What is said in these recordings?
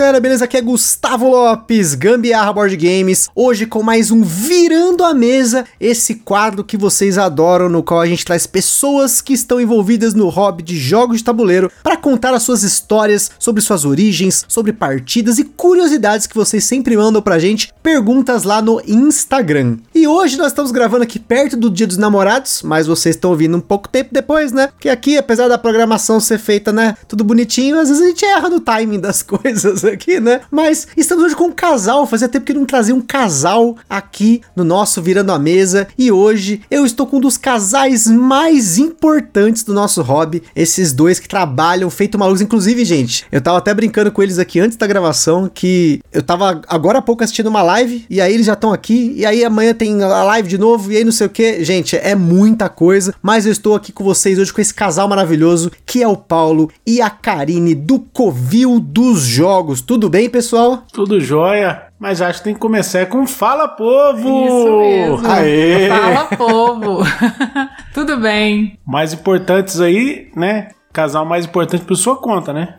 Galera, beleza? Aqui é Gustavo Lopes, Gambiarra Board Games. Hoje com mais um Virando a Mesa, esse quadro que vocês adoram, no qual a gente traz pessoas que estão envolvidas no hobby de jogos de tabuleiro para contar as suas histórias sobre suas origens, sobre partidas e curiosidades que vocês sempre mandam pra gente, perguntas lá no Instagram. E hoje nós estamos gravando aqui perto do Dia dos Namorados, mas vocês estão ouvindo um pouco tempo depois, né? Que aqui, apesar da programação ser feita, né, tudo bonitinho, às vezes a gente erra no timing das coisas aqui, né? Mas estamos hoje com um casal. Fazia tempo que não trazia um casal aqui no nosso Virando a Mesa. E hoje eu estou com um dos casais mais importantes do nosso hobby. Esses dois que trabalham feito malucos. Inclusive, gente, eu tava até brincando com eles aqui antes da gravação. Que eu tava agora há pouco assistindo uma live. E aí eles já estão aqui. E aí amanhã tem a live de novo. E aí não sei o que. Gente, é muita coisa. Mas eu estou aqui com vocês hoje com esse casal maravilhoso que é o Paulo e a Karine do Covil dos Jogos Tudo bem, pessoal? Tudo jóia. Mas acho que tem que começar com Fala Povo! Isso mesmo. Aê! Fala Povo! Tudo bem. Mais importantes aí, né? Casal mais importante por sua conta, né?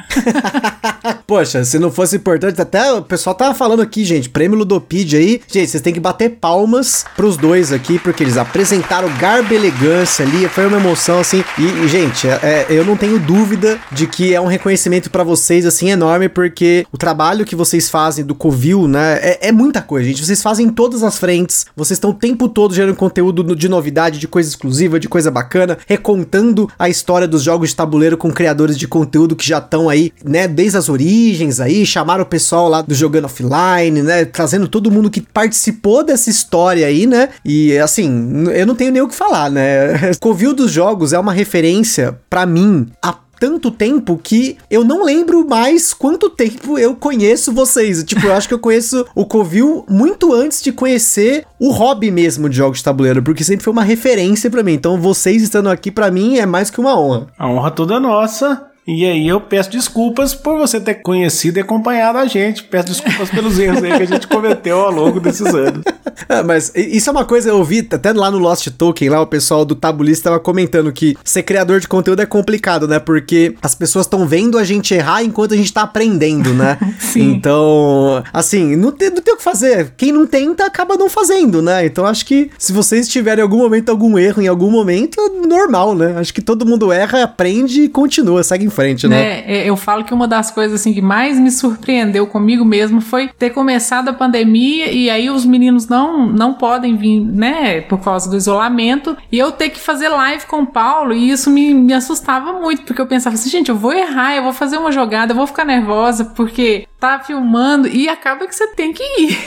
Poxa, se não fosse importante, até o pessoal tava falando aqui, gente, prêmio Ludopedia aí. Gente, vocês têm que bater palmas pros dois aqui, porque eles apresentaram garbo elegância ali, foi uma emoção, assim. E, gente, é, é, eu não tenho dúvida de que é um reconhecimento para vocês, assim, enorme, porque o trabalho que vocês fazem do Covil, né, é, é muita coisa, gente. Vocês fazem em todas as frentes, vocês estão o tempo todo gerando conteúdo de novidade, de coisa exclusiva, de coisa bacana, recontando a história dos jogos de tabuleiro com criadores de conteúdo que já estão aí, né, desde as origens aí, chamaram o pessoal lá do Jogando Offline, né, trazendo todo mundo que participou dessa história aí, né, e assim, eu não tenho nem o que falar, né, Covil dos Jogos é uma referência para mim a tanto tempo que eu não lembro mais quanto tempo eu conheço vocês. Tipo, eu acho que eu conheço o Covil muito antes de conhecer o hobby mesmo de jogos de tabuleiro, porque sempre foi uma referência para mim. Então, vocês estando aqui para mim é mais que uma honra. A honra toda nossa. E aí eu peço desculpas por você ter conhecido e acompanhado a gente. Peço desculpas pelos erros aí que a gente cometeu ao longo desses anos. É, mas isso é uma coisa eu ouvi até lá no Lost Token, lá o pessoal do Tabulista estava comentando que ser criador de conteúdo é complicado, né? Porque as pessoas estão vendo a gente errar enquanto a gente tá aprendendo, né? Sim. Então, assim, não tem, não tem o que fazer. Quem não tenta acaba não fazendo, né? Então acho que se vocês tiverem em algum momento algum erro em algum momento, é normal, né? Acho que todo mundo erra, aprende e continua, segue em frente, né? né? Eu falo que uma das coisas assim que mais me surpreendeu comigo mesmo foi ter começado a pandemia e aí os meninos não não podem vir, né, por causa do isolamento, e eu ter que fazer live com o Paulo, e isso me, me assustava muito, porque eu pensava assim, gente, eu vou errar, eu vou fazer uma jogada, eu vou ficar nervosa porque tá filmando e acaba que você tem que ir.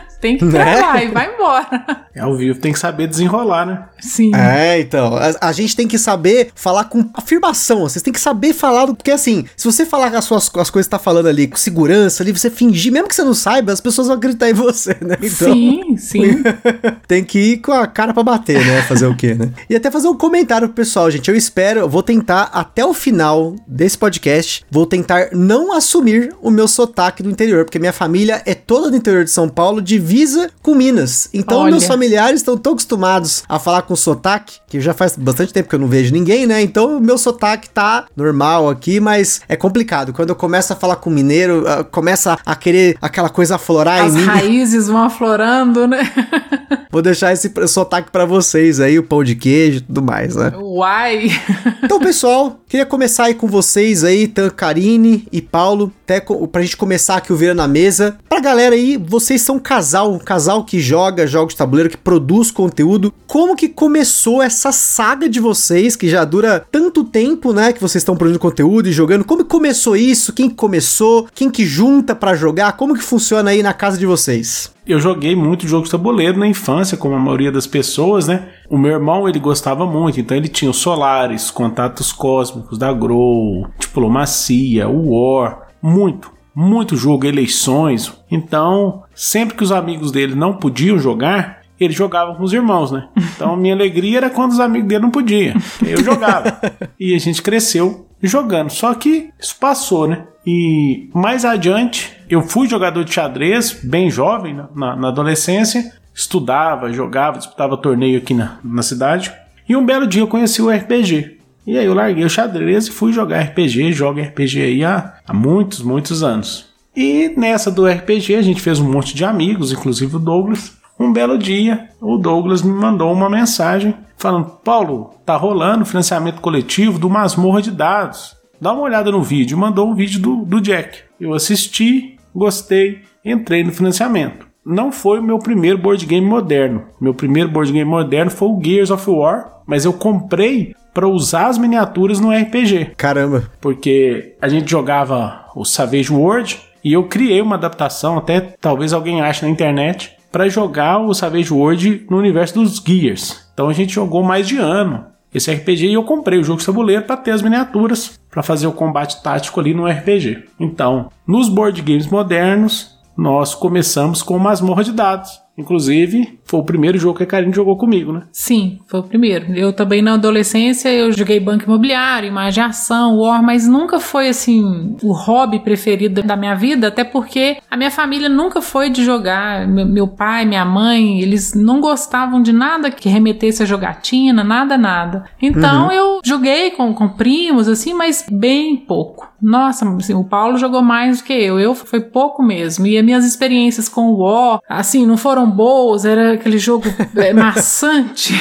tem que gravar né? e vai embora. É ao vivo, tem que saber desenrolar, né? Sim. É, então. A, a, gente tem que saber falar com afirmação. Vocês têm que saber falar, do, porque assim, se você falar as suas as coisas que tá falando ali com segurança ali, você fingir, mesmo que você não saiba, as pessoas vão acreditar em você, né? Então, sim, sim. tem que ir com a cara para bater, né? Fazer o quê, né? E até fazer um comentário pro pessoal, gente. Eu espero, eu vou tentar até o final desse podcast, vou tentar não assumir o meu sotaque do interior, porque minha família é toda do interior de São Paulo, divisa com Minas. Então Olha. meus familiares estão tão acostumados a falar com sotaque, que já faz bastante tempo que eu não vejo ninguém, né? Então o meu sotaque tá normal aqui, mas é complicado. Quando eu começo a falar com mineiro, uh, começa a querer aquela coisa aflorar As em mim. As raízes vão aflorando, né? Vou deixar esse sotaque para vocês aí, o pão de queijo e tudo mais, né? Uai! então, pessoal, queria começar aí com vocês aí, Tan, Karine e Paulo, até pra gente começar aqui o Vira na Mesa. Pra galera aí, vocês são um casal, um casal que joga jogos de tabuleiro, que produz conteúdo. Como que começou essa saga de vocês, que já dura tanto tempo, né, que vocês estão produzindo conteúdo e jogando? Como que começou isso? Quem que começou? Quem que junta para jogar? Como que funciona aí na casa de vocês? eu joguei muito jogos de tabuleiro na infância, como a maioria das pessoas, né? O meu irmão, ele gostava muito, então ele tinha os Solares, Contatos Cósmicos da Grow, Diplomacia, o War, muito, muito jogo, eleições. Então, sempre que os amigos dele não podiam jogar, ele jogava com os irmãos, né? Então a minha alegria era quando os amigos dele não podiam. Eu jogava. e a gente cresceu jogando. Só que isso passou, né? E mais adiante, eu fui jogador de xadrez, bem jovem, na, na adolescência. Estudava, jogava, disputava torneio aqui na, na cidade. E um belo dia eu conheci o RPG. E aí eu larguei o xadrez e fui jogar RPG. Jogo RPG aí há, há muitos, muitos anos. E nessa do RPG a gente fez um monte de amigos, inclusive o Douglas. Um belo dia, o Douglas me mandou uma mensagem falando: Paulo, tá rolando financiamento coletivo do Masmorra de Dados. Dá uma olhada no vídeo. Mandou um vídeo do, do Jack. Eu assisti, gostei, entrei no financiamento. Não foi o meu primeiro board game moderno. Meu primeiro board game moderno foi o Gears of War, mas eu comprei para usar as miniaturas no RPG. Caramba. Porque a gente jogava o Savage World e eu criei uma adaptação, até talvez alguém ache na internet, para jogar o Savage World no universo dos Gears. Então a gente jogou mais de ano esse RPG e eu comprei o jogo de tabuleiro para ter as miniaturas para fazer o combate tático ali no RPG. Então, nos board games modernos, nós começamos com masmorra de dados. Inclusive, foi o primeiro jogo que a Karine jogou comigo, né? Sim, foi o primeiro. Eu também na adolescência eu joguei banco imobiliário, imagem ação, war, mas nunca foi assim o hobby preferido da minha vida, até porque a minha família nunca foi de jogar. Meu pai, minha mãe, eles não gostavam de nada que remetesse a jogatina, nada, nada. Então uhum. eu joguei com, com primos, assim, mas bem pouco. Nossa, assim, o Paulo jogou mais do que eu. Eu foi pouco mesmo. E as minhas experiências com o War, assim, não foram boas. Era aquele jogo é, maçante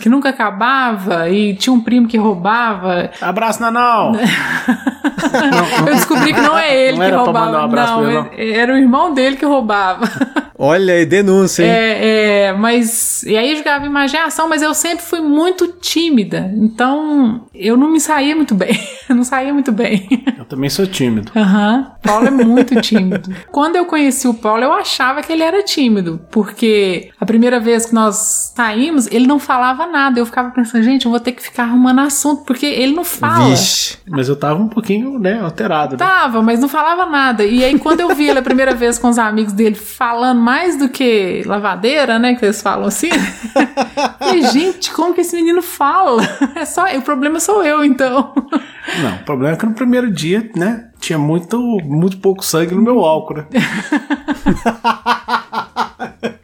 que nunca acabava e tinha um primo que roubava. Abraço, Nanal! eu descobri que não é ele não que roubava. Um não, não, era o irmão dele que roubava. Olha aí, denúncia, hein? É, é, mas. E aí eu jogava imaginação, mas eu sempre fui muito tímida. Então eu não me saía muito bem. Eu não saía muito bem. Eu também sou tímido. Aham. Uhum. Paulo é muito tímido. Quando eu conheci o Paulo, eu achava que ele era tímido. Porque a primeira vez que nós saímos, ele não falava nada. Eu ficava pensando, gente, eu vou ter que ficar arrumando assunto, porque ele não fala. Vixe. Mas eu tava um pouquinho, né, alterado. Né? Tava, mas não falava nada. E aí, quando eu vi ele a primeira vez com os amigos dele falando mais do que lavadeira, né? Que eles falam assim. e, gente, como que esse menino fala? É só, o problema sou eu, então. Não, o problema é que no primeiro dia, né? Tinha muito, muito pouco sangue no meu álcool, né?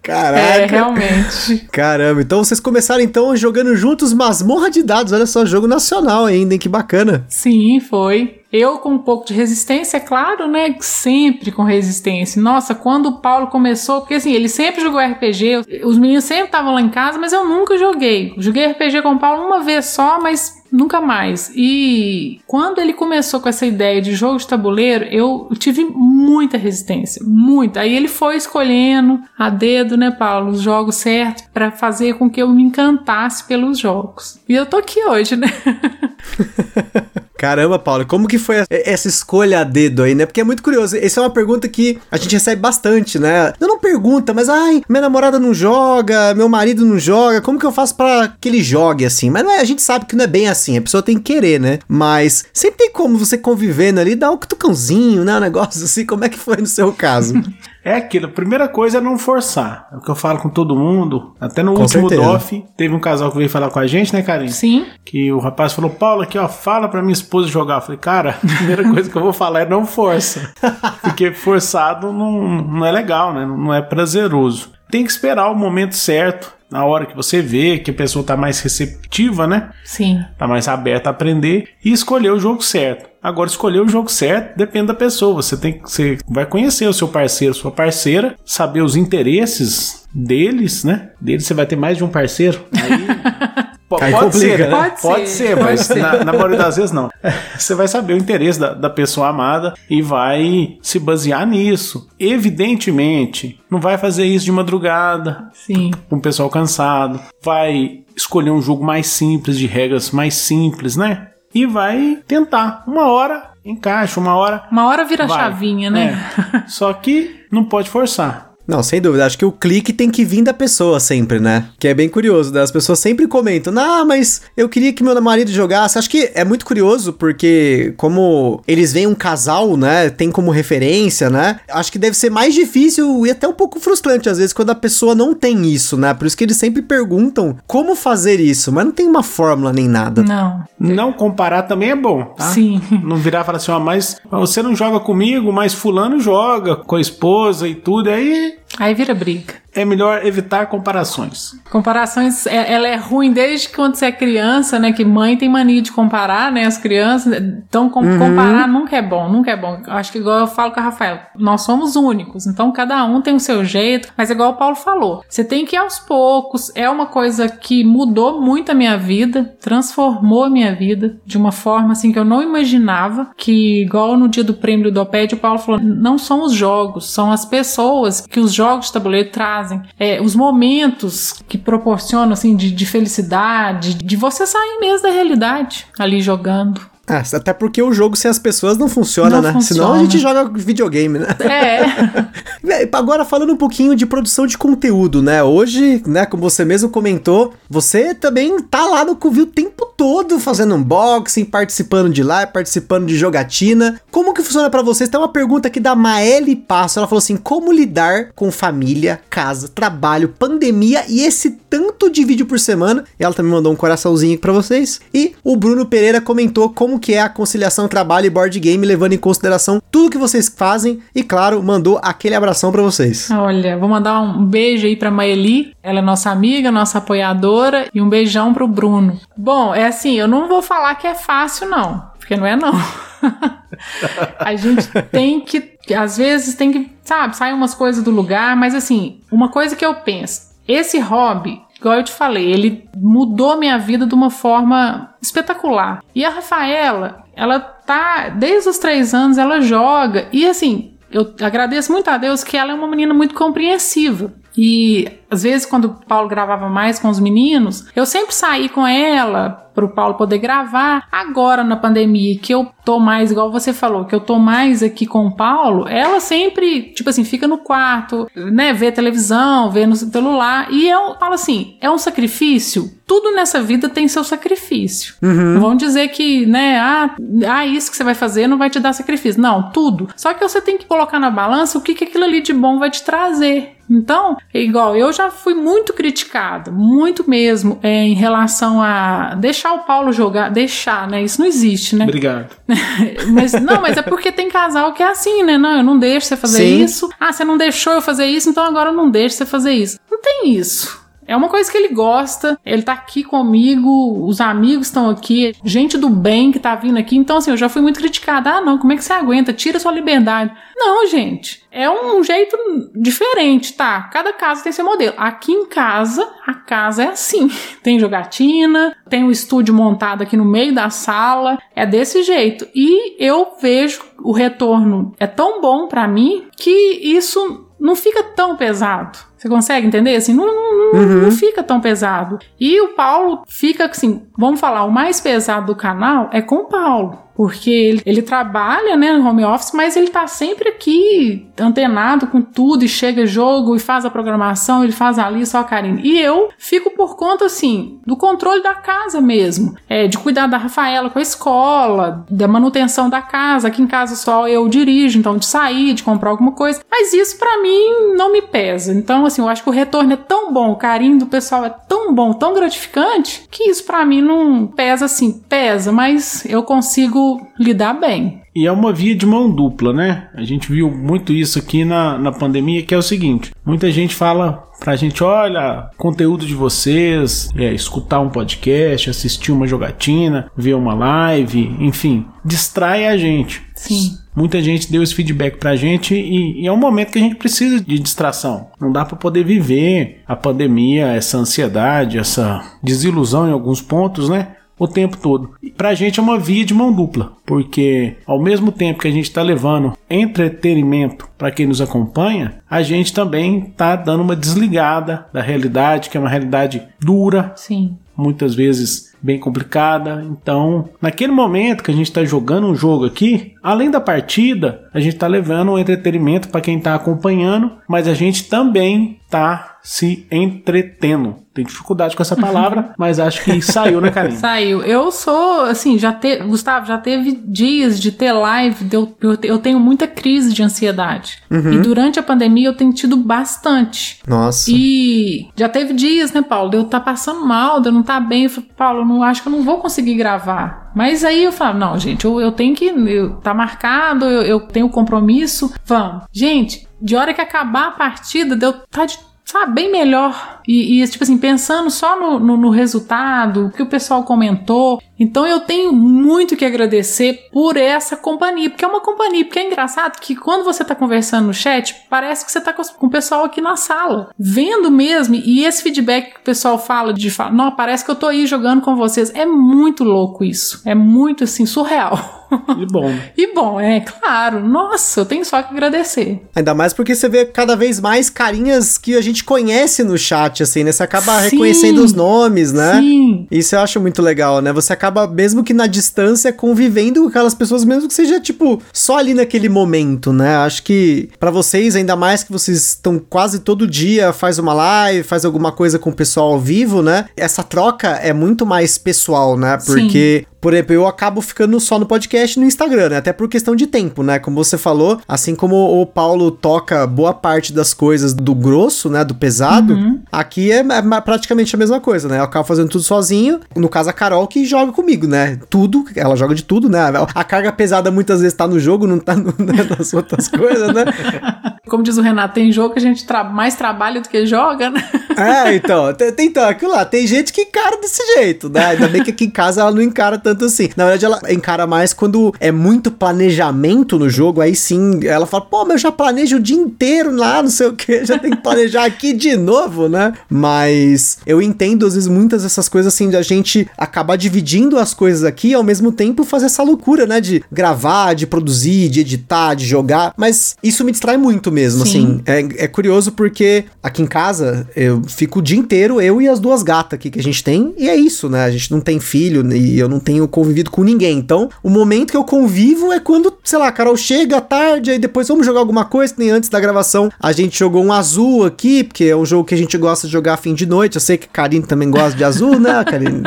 Caraca. É, realmente. Caramba, então vocês começaram então jogando juntos Masmorra de Dados, olha só, jogo nacional ainda, hein? Que bacana. Sim, foi. Eu com um pouco de resistência, é claro, né? Sempre com resistência. Nossa, quando o Paulo começou, porque assim, ele sempre jogou RPG, os meninos sempre estavam lá em casa, mas eu nunca joguei. Joguei RPG com o Paulo uma vez só, mas nunca mais. E quando ele começou com essa ideia de jogo de tabuleiro, eu tive muita resistência, muita. Aí ele foi escolhendo a dedo, né, Paulo, os jogos certos para fazer com que eu me encantasse pelos jogos. E eu tô aqui hoje, né? Caramba, Paulo, como que foi essa escolha a dedo aí, né? Porque é muito curioso. Essa é uma pergunta que a gente recebe bastante, né? Eu não pergunta, mas ai, minha namorada não joga, meu marido não joga, como que eu faço para que ele jogue assim? Mas é, a gente sabe que não é bem assim, a pessoa tem que querer, né? Mas sempre tem como você convivendo ali, dar um cutucãozinho, né? Um negócio assim, como é que foi no seu caso? É aquilo, a primeira coisa é não forçar. É o que eu falo com todo mundo. Até no com último certeza. DOF, teve um casal que veio falar com a gente, né, Karine? Sim. Que o rapaz falou, Paulo, aqui, ó, fala pra minha esposa jogar. Eu falei, cara, a primeira coisa que eu vou falar é não força. Porque forçado não, não é legal, né? Não é prazeroso. Tem que esperar o momento certo na hora que você vê que a pessoa tá mais receptiva, né? Sim. Tá mais aberta a aprender e escolher o jogo certo. Agora, escolher o jogo certo depende da pessoa. Você tem que. Você vai conhecer o seu parceiro, sua parceira, saber os interesses deles, né? Deles você vai ter mais de um parceiro. Aí. Pode, pode ser, né? Pode, pode ser, ser, mas na, na, maioria das vezes não. Você vai saber o interesse da, da pessoa amada e vai se basear nisso. Evidentemente, não vai fazer isso de madrugada. Sim. Com o pessoal cansado. Vai escolher um jogo mais simples, de regras mais simples, né? E vai tentar. Uma hora encaixa, uma hora. Uma hora vira vai. chavinha, né? É. Só que não pode forçar. Não, sem dúvida. Acho que o clique tem que vir da pessoa sempre, né? Que é bem curioso, né? As pessoas sempre comentam, ah, mas eu queria que meu marido jogasse. Acho que é muito curioso, porque como eles veem um casal, né? Tem como referência, né? Acho que deve ser mais difícil e até um pouco frustrante, às vezes, quando a pessoa não tem isso, né? Por isso que eles sempre perguntam como fazer isso, mas não tem uma fórmula nem nada. Não. Não comparar também é bom, tá? Sim. Não virar e falar assim, ó, mas você não joga comigo, mas fulano joga com a esposa e tudo, aí Bye. Aí vira briga. é melhor evitar comparações. Comparações, é- ela é ruim desde que quando você é criança, né? Que mãe tem mania de comparar, né? As crianças. Então, com- comparar nunca é bom, nunca é bom. Acho que igual eu falo com a Rafael, nós somos únicos, então cada um tem o seu jeito, mas igual o Paulo falou, você tem que ir aos poucos. É uma coisa que mudou muito a minha vida, transformou a minha vida de uma forma assim que eu não imaginava. Que, igual no dia do prêmio do Doped, o Paulo falou: não são os jogos, são as pessoas que os jogos de tabuleiro trazem. É, os momentos que proporcionam, assim, de, de felicidade, de você sair mesmo da realidade ali jogando. Ah, até porque o jogo sem as pessoas não funciona, Não né? funciona. Senão a gente joga videogame, né? É. Agora falando um pouquinho de produção de conteúdo, né? Hoje, né, como você mesmo comentou, você também tá lá no Covil o tempo todo fazendo unboxing, participando de live, participando de jogatina. Como que funciona pra vocês? Tem uma pergunta aqui da Maeli Passo, ela falou assim: "Como lidar com família, casa, trabalho, pandemia e esse tanto de vídeo por semana?" Ela também mandou um coraçãozinho pra vocês. E o Bruno Pereira comentou como que é a conciliação trabalho e board game levando em consideração tudo que vocês fazem e claro, mandou aquele abração pra vocês. Olha, vou mandar um beijo aí pra Maeli. Ela é nossa amiga, nossa apoiadora. E um beijão pro Bruno. Bom, é assim, eu não vou falar que é fácil, não. Porque não é, não. a gente tem que. Às vezes tem que, sabe, sair umas coisas do lugar. Mas assim, uma coisa que eu penso: esse hobby. Igual eu te falei, ele mudou minha vida de uma forma espetacular. E a Rafaela, ela tá, desde os três anos, ela joga. E assim, eu agradeço muito a Deus que ela é uma menina muito compreensiva. E às vezes, quando o Paulo gravava mais com os meninos, eu sempre saí com ela pro Paulo poder gravar. Agora, na pandemia, que eu tô mais, igual você falou, que eu tô mais aqui com o Paulo, ela sempre, tipo assim, fica no quarto, né? Vê televisão, vê no celular. E eu falo assim: é um sacrifício? Tudo nessa vida tem seu sacrifício. Não vão dizer que, né, ah, ah, isso que você vai fazer não vai te dar sacrifício. Não, tudo. Só que você tem que colocar na balança o que, que aquilo ali de bom vai te trazer. Então, é igual, eu já fui muito criticada, muito mesmo, é, em relação a deixar o Paulo jogar, deixar, né? Isso não existe, né? Obrigado. mas não, mas é porque tem casal que é assim, né? Não, eu não deixo você fazer Sim. isso. Ah, você não deixou eu fazer isso, então agora eu não deixo você fazer isso. Não tem isso. É uma coisa que ele gosta, ele tá aqui comigo, os amigos estão aqui, gente do bem que tá vindo aqui. Então, assim, eu já fui muito criticada. Ah, não, como é que você aguenta? Tira sua liberdade. Não, gente, é um jeito diferente, tá? Cada casa tem seu modelo. Aqui em casa, a casa é assim: tem jogatina, tem um estúdio montado aqui no meio da sala, é desse jeito. E eu vejo o retorno é tão bom pra mim que isso não fica tão pesado. Você consegue entender? Assim, não, não, não, não fica tão pesado. E o Paulo fica assim, vamos falar, o mais pesado do canal é com o Paulo. Porque ele, ele trabalha, né, no home office, mas ele tá sempre aqui, antenado com tudo, e chega jogo, e faz a programação, ele faz ali só a Karine. E eu fico por conta, assim, do controle da casa mesmo. É, de cuidar da Rafaela com a escola, da manutenção da casa. Aqui em casa só eu dirijo, então de sair, de comprar alguma coisa. Mas isso pra mim não me pesa. Então, assim, eu acho que o retorno é tão bom, o carinho do pessoal é tão bom, tão gratificante, que isso pra mim não pesa assim. Pesa, mas eu consigo lidar bem. E é uma via de mão dupla, né? A gente viu muito isso aqui na, na pandemia, que é o seguinte: muita gente fala pra gente, olha, conteúdo de vocês, é, escutar um podcast, assistir uma jogatina, ver uma live, enfim, distrai a gente. Sim. Muita gente deu esse feedback pra gente e, e é um momento que a gente precisa de distração. Não dá pra poder viver a pandemia, essa ansiedade, essa desilusão em alguns pontos, né? O tempo todo. E pra gente é uma via de mão dupla, porque ao mesmo tempo que a gente tá levando entretenimento para quem nos acompanha, a gente também tá dando uma desligada da realidade, que é uma realidade dura. Sim. Muitas vezes bem complicada. Então, naquele momento que a gente está jogando um jogo aqui, além da partida, a gente está levando um entretenimento para quem está acompanhando, mas a gente também está se entretendo. Tem dificuldade com essa palavra, mas acho que saiu, né, Karine? Saiu. Eu sou, assim, já te, Gustavo, já teve dias de ter live, de eu, eu, eu tenho muita crise de ansiedade. Uhum. E durante a pandemia eu tenho tido bastante. Nossa. E já teve dias, né, Paulo, de eu estar tá passando mal, de eu não estar tá bem. Eu falei, Paulo, não acho que eu não vou conseguir gravar. Mas aí eu falo, não, gente, eu, eu tenho que. Eu, tá marcado, eu, eu tenho compromisso. Vamos. Gente, de hora que acabar a partida, deu tá de sabe, bem melhor. E, e, tipo assim, pensando só no, no, no resultado, o que o pessoal comentou. Então eu tenho muito que agradecer por essa companhia, porque é uma companhia, porque é engraçado que quando você tá conversando no chat, parece que você tá com, o pessoal aqui na sala, vendo mesmo, e esse feedback que o pessoal fala de falar, não, parece que eu tô aí jogando com vocês, é muito louco isso, é muito assim, surreal. E bom. e bom, é claro. Nossa, eu tenho só que agradecer. Ainda mais porque você vê cada vez mais carinhas que a gente conhece no chat, assim, né? Você acaba Sim. reconhecendo os nomes, né? Sim. Isso eu acho muito legal, né? Você acaba, mesmo que na distância, convivendo com aquelas pessoas, mesmo que seja, tipo, só ali naquele momento, né? Acho que para vocês, ainda mais que vocês estão quase todo dia, faz uma live, faz alguma coisa com o pessoal ao vivo, né? Essa troca é muito mais pessoal, né? Porque Sim. Por exemplo, eu acabo ficando só no podcast e no Instagram, né? Até por questão de tempo, né? Como você falou, assim como o Paulo toca boa parte das coisas do grosso, né? Do pesado, uhum. aqui é, é, praticamente a mesma coisa, né? Eu acabo fazendo tudo sozinho. No caso, a Carol que joga comigo, né? Tudo, ela joga de tudo, né? A carga pesada muitas vezes tá no jogo, não tá no, né? nas outras coisas, né? Como diz o Renato, tem jogo que a gente tra mais trabalha do que joga, né? É, então, então, aquilo lá, tem gente que encara desse jeito, né? Ainda bem que aqui em casa ela não encara tanto tanto assim. Na verdade, ela encara mais quando é muito planejamento no jogo, aí sim ela fala, pô, mas eu já planejo o dia inteiro lá, não sei o que, já tem que planejar aqui de novo, né? Mas eu entendo, às vezes, muitas dessas coisas assim, da gente acabar dividindo as coisas aqui e ao mesmo tempo fazer essa loucura, né? De gravar, de produzir, de editar, de jogar. Mas isso me distrai muito mesmo, sim. assim. É, é curioso porque aqui em casa eu fico o dia inteiro, eu e as duas gatas aqui que a gente tem, e é isso, né? A gente não tem filho e eu não tenho convivido com ninguém. Então, o momento que eu convivo é quando, sei lá, a Carol chega à tarde, aí depois vamos jogar alguma coisa, que nem antes da gravação. A gente jogou um azul aqui, porque é um jogo que a gente gosta de jogar fim de noite. Eu sei que a Karine também gosta de azul, né, Karine?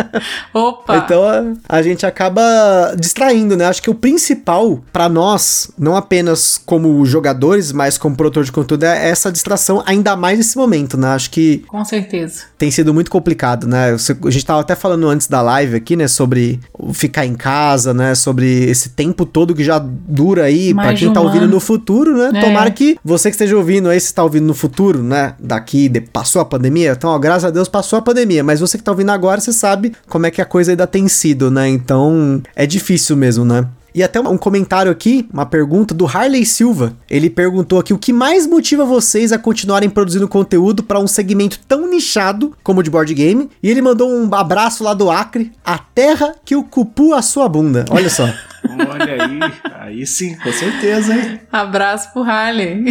Opa! Então, a gente acaba distraindo, né? Acho que o principal para nós, não apenas como jogadores, mas como produtor de conteúdo, é essa distração, ainda mais nesse momento, né? Acho que. Com certeza. Tem sido muito complicado, né? A gente tava até falando antes da live aqui, né? Sobre ficar em casa, né? Sobre esse tempo todo que já dura aí, para quem tá um ouvindo ano. no futuro, né? É. Tomara que você que esteja ouvindo aí, se tá ouvindo no futuro, né? Daqui, de, passou a pandemia, então, ó, graças a Deus passou a pandemia, mas você que tá ouvindo agora, você sabe como é que a coisa ainda tem sido, né? Então, é difícil mesmo, né? E até um comentário aqui, uma pergunta do Harley Silva. Ele perguntou aqui o que mais motiva vocês a continuarem produzindo conteúdo para um segmento tão nichado como o de board game. E ele mandou um abraço lá do Acre, a terra que o cupu a sua bunda. Olha só. Olha aí, aí sim, com certeza, hein? Abraço pro Harley.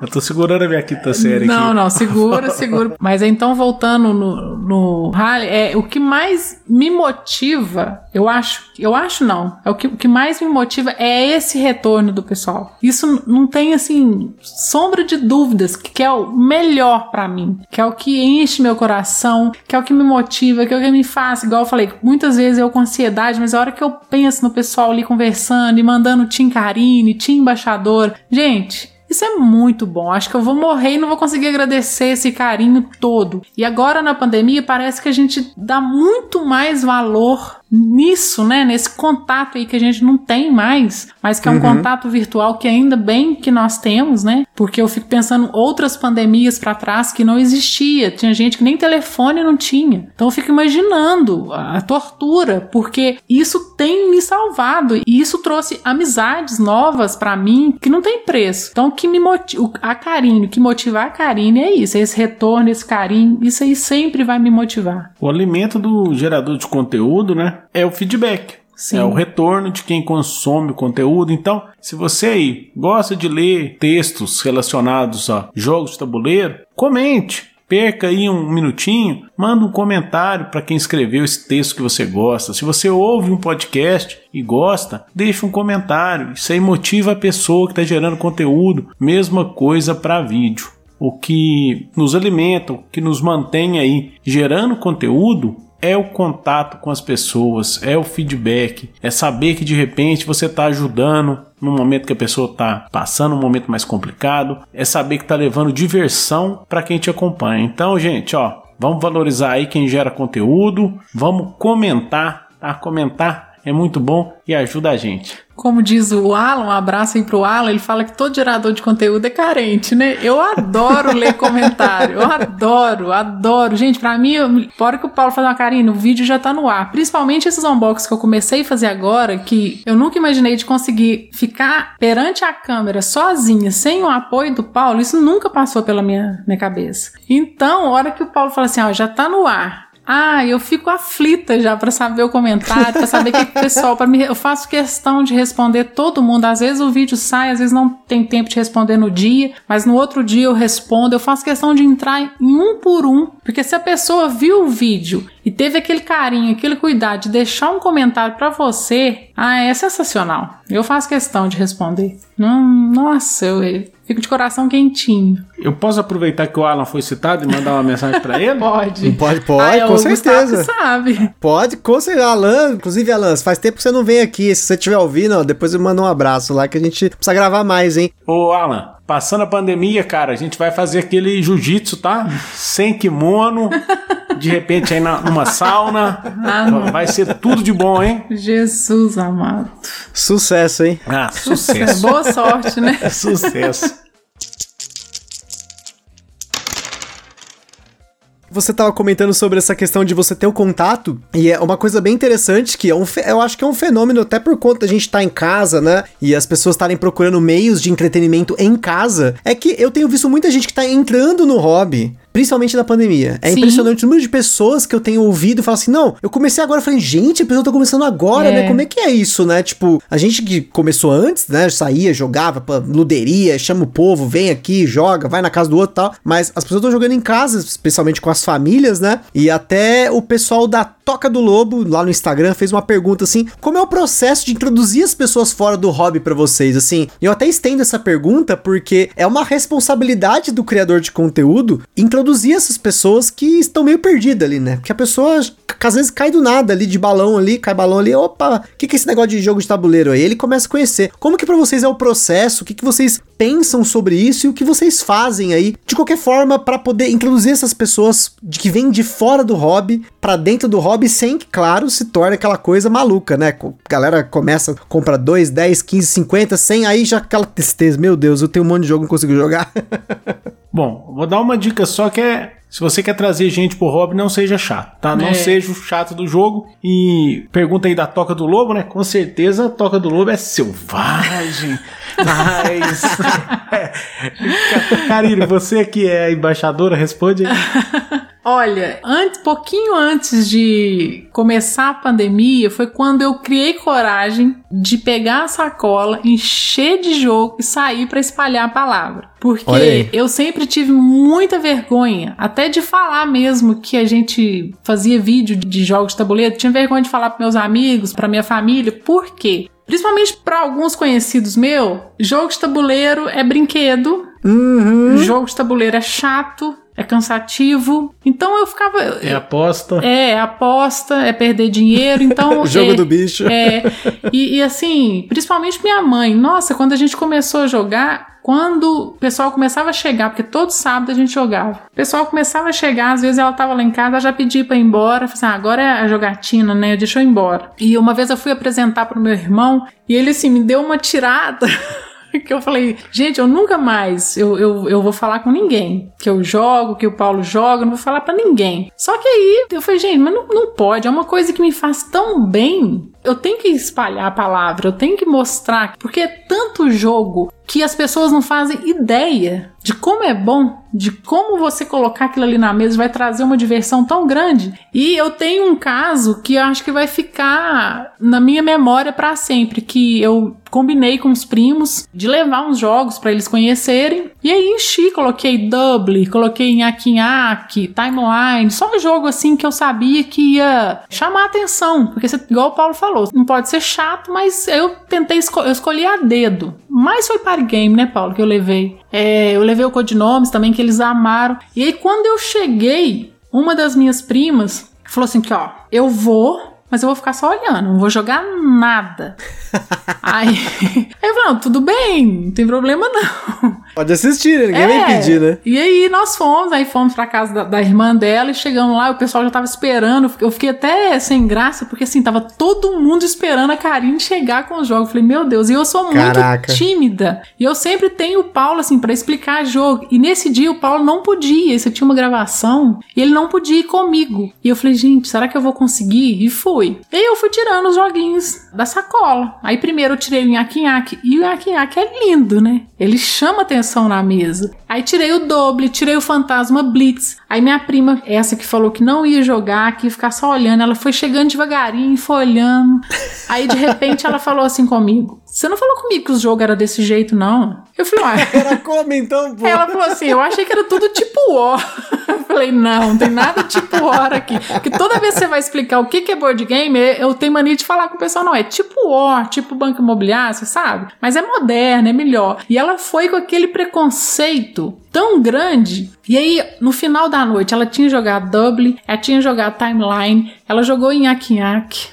Eu tô segurando a minha quinta série não, aqui. Não, não, segura, segura. Mas então, voltando no, no Harley, é, o que mais me motiva, eu acho, eu acho não, é o que, o que mais me motiva é esse retorno do pessoal. Isso não tem, assim, sombra de dúvidas, que é o melhor para mim, que é o que enche meu coração, que é o que me motiva, que é o que me faz, igual eu falei, muitas vezes eu com ansiedade, mas a hora que eu penso no pessoal ali conversando e mandando Tim Carine, Tim Embaixador, gente, isso é muito bom. Acho que eu vou morrer e não vou conseguir agradecer esse carinho todo. E agora na pandemia parece que a gente dá muito mais valor nisso, né? Nesse contato aí que a gente não tem mais, mas que é um uhum. contato virtual que ainda bem que nós temos, né? Porque eu fico pensando outras pandemias para trás que não existia. Tinha gente que nem telefone não tinha. Então eu fico imaginando a, tortura, porque isso tem me salvado e isso trouxe amizades novas para mim que não tem preço. Então o que me motiva, a carinho, o que motiva a Karine é isso, é esse retorno, esse carinho, isso aí sempre vai me motivar. O alimento do gerador de conteúdo, né? É o feedback. Sim. É o retorno de quem consome o conteúdo. Então, se você aí gosta de ler textos relacionados a jogos de tabuleiro, comente. Perca aí um minutinho, manda um comentário para quem escreveu esse texto que você gosta. Se você ouve um podcast e gosta, deixa um comentário. Isso aí motiva a pessoa que está gerando conteúdo. Mesma coisa para vídeo. O que nos alimenta, o que nos mantém aí gerando conteúdo é o contato com as pessoas, é o feedback, é saber que de repente você está ajudando no momento que a pessoa está passando um momento mais complicado, é saber que está levando diversão para quem te acompanha. Então, gente, ó, vamos valorizar aí quem gera conteúdo, vamos comentar, tá? Comentar é muito bom e ajuda a gente. Como diz o Alan, um abraço aí pro Alan, ele fala que todo gerador de conteúdo é carente, né? Eu adoro ler comentário, eu adoro, adoro. Gente, pra mim, eu, hora que o Paulo fala uma carinha, o vídeo já tá no ar. Principalmente esses unboxings que eu comecei a fazer agora, que eu nunca imaginei de conseguir ficar perante a câmera sozinha, sem o apoio do Paulo, isso nunca passou pela minha, minha cabeça. Então, a hora que o Paulo fala assim, ó, já tá no ar, ah, eu fico aflita já para saber o comentário, para saber o que o pessoal, para mim, eu faço questão de responder todo mundo. Às vezes o vídeo sai, às vezes não tem tempo de responder no dia, mas no outro dia eu respondo. Eu faço questão de entrar em um por um, porque se a pessoa viu o vídeo e teve aquele carinho, aquele cuidado de deixar um comentário para você, ah, é sensacional. Eu faço questão de responder. Hum, nossa, eu fico de coração quentinho. Eu posso aproveitar que o Alan foi citado e mandar uma mensagem para ele? Pode. Pode, pode, Ah, com o certeza. Gustavo sabe. Pode, com certeza. Alan, inclusive, Alan, faz tempo que você não vem aqui. Se você estiver ouvindo, ó, depois eu mando um abraço lá que a gente precisa gravar mais, hein? Ô, Alan, passando a pandemia, cara, a gente vai fazer aquele jiu-jitsu, tá? Sem kimono, de repente aí na, numa sauna. Ah, vai ser tudo de bom, hein? Jesus amado. Sucesso, hein? Ah, sucesso. Boa sorte, né? sucesso. Você tava comentando sobre essa questão de você ter o contato, e é uma coisa bem interessante que é um, eu acho que é um fenômeno até por conta da gente estar em casa, né? E as pessoas estarem procurando meios de entretenimento em casa. É que eu tenho visto muita gente que tá entrando no hobby. Principalmente na pandemia. É Sim. impressionante o número de pessoas que eu tenho ouvido e falar assim: não, eu comecei agora. Eu falei, gente, a pessoa tá começando agora, É. né? Como é que é isso, né? Tipo, a gente que começou antes, né? Saía, jogava, pra luderia, chama o povo, vem aqui, joga, vai na casa do outro e tal. Mas as pessoas estão jogando em casa, especialmente com as famílias, né? E até o pessoal da Toca do Lobo, lá no Instagram, fez uma pergunta assim: como é o processo de introduzir as pessoas fora do hobby pra vocês? Assim, eu até estendo essa pergunta porque é uma responsabilidade do criador de conteúdo introduzir essas pessoas que estão meio perdidas ali, né? Porque a pessoa às vezes cai do nada ali de balão ali, cai balão ali, opa, o que, que é esse negócio de jogo de tabuleiro aí? Ele começa a conhecer. Como que pra vocês é o processo? O que, que vocês pensam sobre isso e o que vocês fazem aí, de qualquer forma, pra poder introduzir essas pessoas de que vêm de fora do hobby pra dentro do hobby, sem que, claro, se torne aquela coisa maluca, né? A galera começa, compra 2, 10, 15, 50, 100, aí já aquela tristeza, meu Deus, eu tenho um monte de jogo, não consigo jogar. Bom, vou dar uma dica só que é. Se você quer trazer gente pro hobby, não seja chato, tá? Não É. seja o chato do jogo. E pergunta aí da Toca do Lobo, né? Com certeza a Toca do Lobo é selvagem. Mas. Karine, você que é a embaixadora, responde aí. Olha, antes, pouquinho antes de começar a pandemia, foi quando eu criei coragem de pegar a sacola, encher de jogo e sair pra espalhar a palavra. Porque eu sempre tive muita vergonha, até de falar mesmo que a gente fazia vídeo de jogos de tabuleiro. Tinha vergonha de falar pros meus amigos, pra minha família. Por quê? Principalmente pra alguns conhecidos meus, jogo de tabuleiro é brinquedo, Uhum. jogo de tabuleiro é chato, é cansativo. Então eu ficava. É aposta. É, aposta, é perder dinheiro, então. Jogo é, do bicho. É. E, e assim, principalmente minha mãe. Nossa, quando a gente começou a jogar, quando o pessoal começava a chegar, porque todo sábado a gente jogava. O pessoal começava a chegar, às vezes ela tava lá em casa, já pedia pra ir embora. Falei assim, ah, agora é a jogatina, né? Deixa eu ir embora. E uma vez eu fui apresentar pro meu irmão e ele assim me deu uma tirada. que eu falei, gente, eu nunca mais eu, eu, eu vou falar com ninguém. Que eu jogo, que o Paulo joga, eu não vou falar pra ninguém. Só que aí eu falei, gente, mas não, não pode, é uma coisa que me faz tão bem. Eu tenho que espalhar a palavra, eu tenho que mostrar, porque é tanto jogo que as pessoas não fazem ideia de como é bom, de como você colocar aquilo ali na mesa vai trazer uma diversão tão grande. E eu tenho um caso que eu acho que vai ficar na minha memória para sempre, que eu combinei com os primos de levar uns jogos para eles conhecerem. E aí enchi, coloquei Double, coloquei Nhaque Timeline, só um jogo assim que eu sabia que ia chamar atenção, porque igual o Paulo falou, não pode ser chato, mas eu tentei esco eu escolhi a dedo. Mas foi para game, né, Paulo, que eu levei. É, eu levei o Codinomes também, que eles amaram. E aí, quando eu cheguei, uma das minhas primas falou assim: que ó, eu vou mas eu vou ficar só olhando, não vou jogar nada. aí, aí eu falei, não, tudo bem, não tem problema não. Pode assistir, né? ninguém é, vai impedir, né? E aí nós fomos, aí fomos pra casa da, da, irmã dela e chegamos lá, o pessoal já tava esperando. Eu fiquei até sem graça, porque assim, tava todo mundo esperando a Karine chegar com os jogos. Eu falei, meu Deus, e eu sou muito Caraca. tímida. E eu sempre tenho o Paulo, assim, para explicar jogo. E nesse dia o Paulo não podia, você tinha uma gravação, e ele não podia ir comigo. E eu falei, gente, será que eu vou conseguir? E fui fui. E aí eu fui tirando os joguinhos da sacola. Aí primeiro eu tirei o nhaque-nhaque. E o nhaque-nhaque é lindo, né? Ele chama atenção na mesa. Aí tirei o doble, tirei o fantasma Blitz. Aí minha prima, essa que falou que não ia jogar, que ia ficar só olhando, ela foi chegando devagarinho, foi olhando. Aí de repente ela falou assim comigo: Você não falou comigo que o jogo era desse jeito, não? Eu falei, uai. Era como então, pô? Ela falou assim: Eu achei que era tudo tipo ó. Eu falei, não, não tem nada tipo War aqui. Porque toda vez que você vai explicar o que é board game, eu tenho mania de falar com o pessoal, não, é tipo War, tipo banco imobiliário, você sabe? Mas é moderno, é melhor. E ela foi com aquele preconceito tão grande. E aí, no final da noite, ela tinha jogado Double, ela tinha jogado Timeline, ela jogou em Nhaque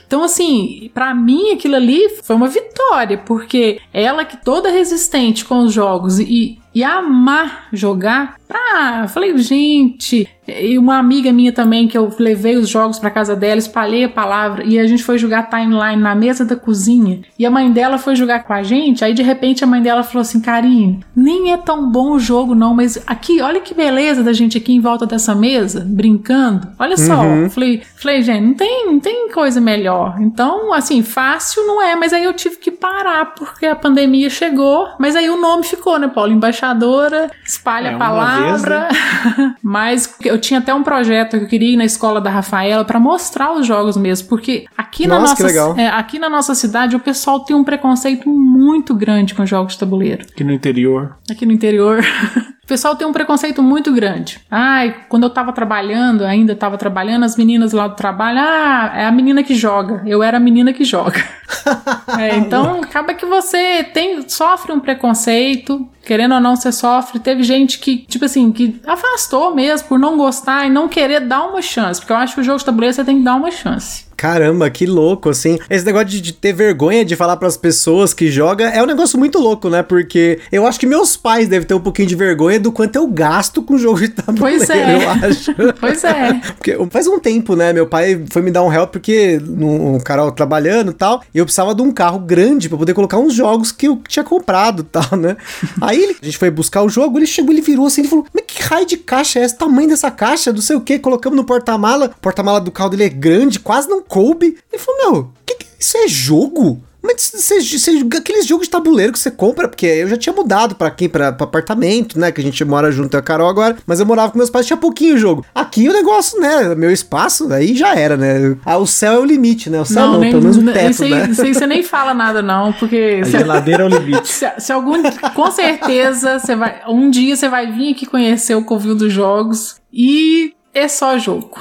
Então, assim, para mim aquilo ali foi uma vitória, porque ela que toda resistente com os jogos e, e amar jogar, ah, falei, gente, e uma amiga minha também, que eu levei os jogos para casa dela, espalhei a palavra e a gente foi jogar timeline na mesa da cozinha. E a mãe dela foi jogar com a gente. Aí de repente a mãe dela falou assim: Karine, nem é tão bom o jogo não, mas aqui, olha que beleza da gente aqui em volta dessa mesa, brincando. Olha só. Uhum. Falei, falei, gente, não tem, não tem coisa melhor. Então, assim, fácil não é, mas aí eu tive que parar porque a pandemia chegou. Mas aí o nome ficou, né, Paulo? Embaixadora, espalha é, a palavra. Vez, né? mas eu eu tinha até um projeto que eu queria ir na escola da Rafaela para mostrar os jogos mesmo, porque aqui nossa, na nossa, é, aqui na nossa cidade o pessoal tem um preconceito muito grande com jogos de tabuleiro. Aqui no interior. Aqui no interior. pessoal tem um preconceito muito grande. Ai, quando eu tava trabalhando, ainda tava trabalhando, as meninas lá do trabalho, ah, é a menina que joga. Eu era a menina que joga. é, então, acaba que você tem sofre um preconceito, querendo ou não, você sofre. Teve gente que, tipo assim, que afastou mesmo por não gostar e não querer dar uma chance. Porque eu acho que o jogo de tabuleiro você tem que dar uma chance. Caramba, que louco, assim. Esse negócio de, de ter vergonha de falar para as pessoas que joga é um negócio muito louco, né? Porque eu acho que meus pais devem ter um pouquinho de vergonha do quanto eu gasto com jogo de tabuleiro, pois é. eu acho. pois é. Porque faz um tempo, né? Meu pai foi me dar um help porque no Carol trabalhando e tal, e eu precisava de um carro grande para poder colocar uns jogos que eu tinha comprado e tal, né? Aí ele, a gente foi buscar o jogo, ele chegou, ele virou assim, ele falou: Mas que raio de caixa é esse? Tamanho dessa caixa? Não sei o que. Colocamos no porta-mala. O porta-mala do carro dele é grande, quase não coube. Ele falou, meu, que que, isso é jogo? Mas você, você, aqueles jogos de tabuleiro que você compra, porque eu já tinha mudado para aqui, pra, pra, apartamento, né? Que a gente mora junto a Carol agora, mas eu morava com meus pais, tinha pouquinho jogo. Aqui o negócio, né? Meu espaço, aí já era, né? Ah, o céu é o limite, né? O céu não, não nem, pelo menos o teto, isso aí, né? Isso aí você nem fala nada, não, porque. A se, geladeira é o limite. Se, se, algum. Com certeza, você vai. Um dia você vai vir aqui conhecer o Covil dos Jogos. E é só jogo.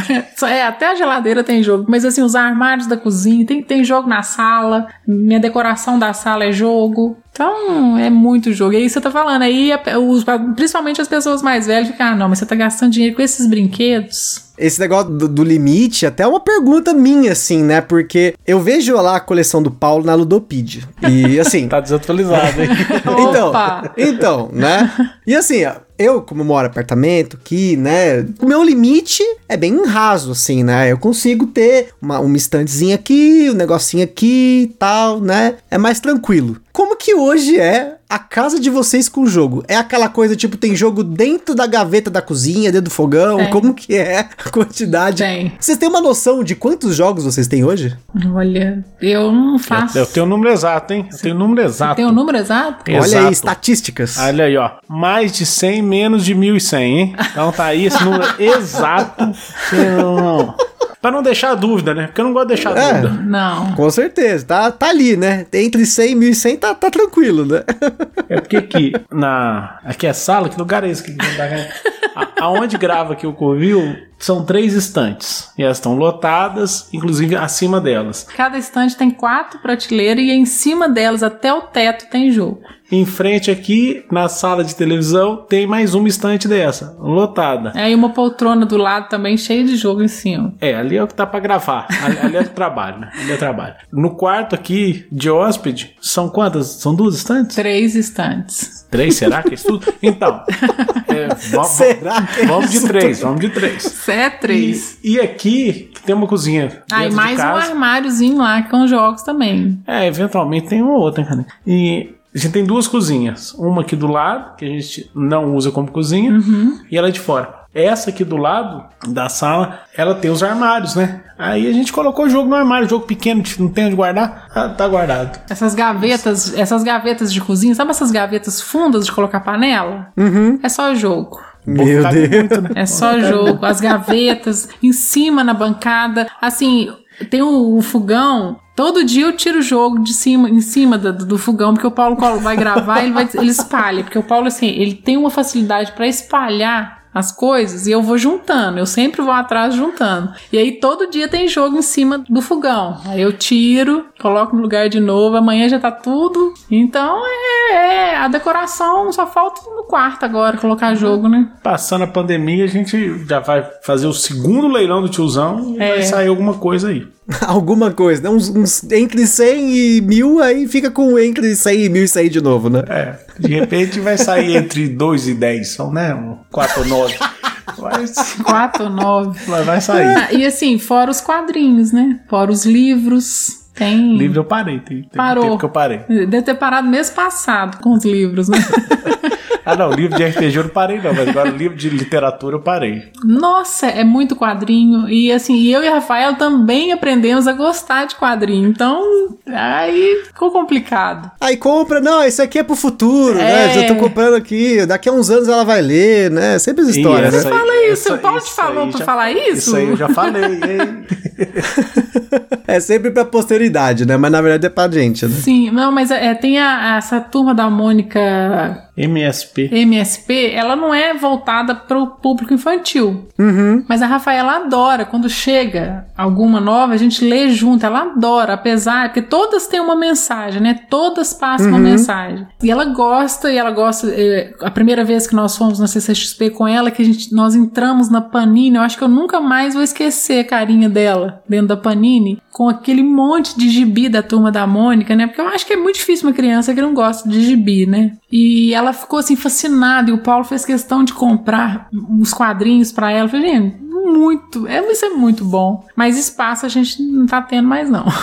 é, até a geladeira tem jogo, mas assim, os armários da cozinha, tem, tem jogo na sala, minha decoração da sala é jogo. Então, é muito jogo. E aí você tá falando, aí os, principalmente as pessoas mais velhas ficam, ah, não, mas você tá gastando dinheiro com esses brinquedos. Esse negócio do, do, limite, até é uma pergunta minha, assim, né? Porque eu vejo lá a coleção do Paulo na Ludopedia. E assim. tá desatualizado, hein? então, então, né? E assim, eu, como moro apartamento aqui, né? O meu limite é bem raso, assim, né? Eu consigo ter uma, uma estantezinha aqui, um negocinho aqui e tal, né? É mais tranquilo. Como que hoje é a casa de vocês com o jogo? É aquela coisa, tipo, tem jogo dentro da gaveta da cozinha, dentro do fogão? Tem. Como que é a quantidade? Tem. Vocês têm uma noção de quantos jogos vocês têm hoje? Olha, eu não faço. Eu, eu tenho o número exato, hein? Eu tenho o número exato. Tem o número exato? Olha Exato. aí, estatísticas. Olha aí, ó. Mais de 100, menos de 1.100, hein? Então tá aí esse número exato. Eu não- Pra não deixar dúvida, né? Porque eu não gosto de deixar É. dúvida. Não. Com certeza, tá, tá ali, né? Entre 100 e 1100 tá, tá tranquilo, né? É porque aqui, na... aqui é sala, que lugar é esse? Que A- aonde grava aqui o Covil, são três estantes. E elas estão lotadas, inclusive acima delas. Cada estante tem quatro prateleiras e em cima delas, até o teto, tem jogo. Em frente aqui, na sala de televisão, tem mais uma estante dessa, lotada. Aí uma poltrona do lado também, cheia de jogo em cima. É, ali é o que tá pra gravar. Ali, ali é trabalho, né? Ali é trabalho. No quarto aqui, de hóspede, são quantas? São duas estantes? Três estantes. Três, será que é isso tudo? Então, é, vamos, Será que é vamos de três, vamos de três. Isso é três. E, e aqui tem uma cozinha. Dentro de mais um armáriozinho lá com jogos também. É, eventualmente tem uma ou outra, cara. E a gente tem duas cozinhas. Uma aqui do lado, que a gente não usa como cozinha, Uhum. e ela é de fora. Essa aqui do lado da sala, ela tem os armários, né? Aí a gente colocou o jogo no armário, jogo pequeno, não tem onde guardar, tá, tá guardado. Essas gavetas, essas gavetas de cozinha, sabe essas gavetas fundas de colocar panela? É só jogo. Meu Deus. muito, né? É só jogo. As gavetas, em cima na bancada. Assim, tem o, o fogão. Todo dia eu tiro o jogo de cima, em cima do, do fogão, porque o Paulo vai gravar ele, vai, ele espalha. Porque o Paulo, assim, ele tem uma facilidade pra espalhar as coisas e eu vou juntando. Eu sempre vou atrás juntando. E aí todo dia tem jogo em cima do fogão. Aí eu tiro, coloco no lugar de novo. Amanhã já tá tudo. Então é, a decoração só falta no quarto agora colocar jogo, né? Passando a pandemia, a gente já vai fazer o segundo leilão do tiozão e É. vai sair alguma coisa aí. Alguma coisa, né? Uns, uns entre 100 e 1000, aí fica com entre 100 e 1100 de novo, né? É, de repente vai sair entre 2 e 10, são, né? Um 4 ou 9. Mas, 4 ou 9. mas vai sair. Ah, e assim, fora os quadrinhos, né? Fora os livros. Tem. Livro eu parei, tem, tem Parou. tempo que eu parei. Deve ter parado mês passado com os livros, né? Ah, não, livro de RPG eu não parei, não, mas agora livro de literatura eu parei. Nossa, é muito quadrinho. E assim, eu e a Rafael também aprendemos a gostar de quadrinho. Então, aí ficou complicado. Aí compra, não, isso aqui é pro futuro, né? É. Já tô comprando aqui, daqui a uns anos ela vai ler, né? Sempre essa história, E né? aí- Fala isso, o Paulo te falou pra já- falar isso? Isso aí eu já falei, hein? É sempre pra posteridade, né? Mas na verdade é pra gente, né? Sim, não, mas é, tem a- essa turma da Mônica MSP. MSP, ela não é voltada para o público infantil. Mas a Rafaela adora. Quando chega alguma nova, a gente lê junto. Ela adora, apesar porque todas têm uma mensagem, né? Todas passam uma mensagem. E ela gosta, e ela gosta. eh, a primeira vez que nós fomos na CCXP com ela, que a gente, nós entramos na Panini, eu acho que eu nunca mais vou esquecer a carinha dela dentro da Panini, com aquele monte de gibi da turma da Mônica, né? Porque eu acho que é muito difícil uma criança que não gosta de gibi, né? E ela ficou assim fascinada e o Paulo fez questão de comprar uns quadrinhos pra ela. Eu falei, gente, muito, é, isso é muito bom. Mas espaço a gente não tá tendo mais não.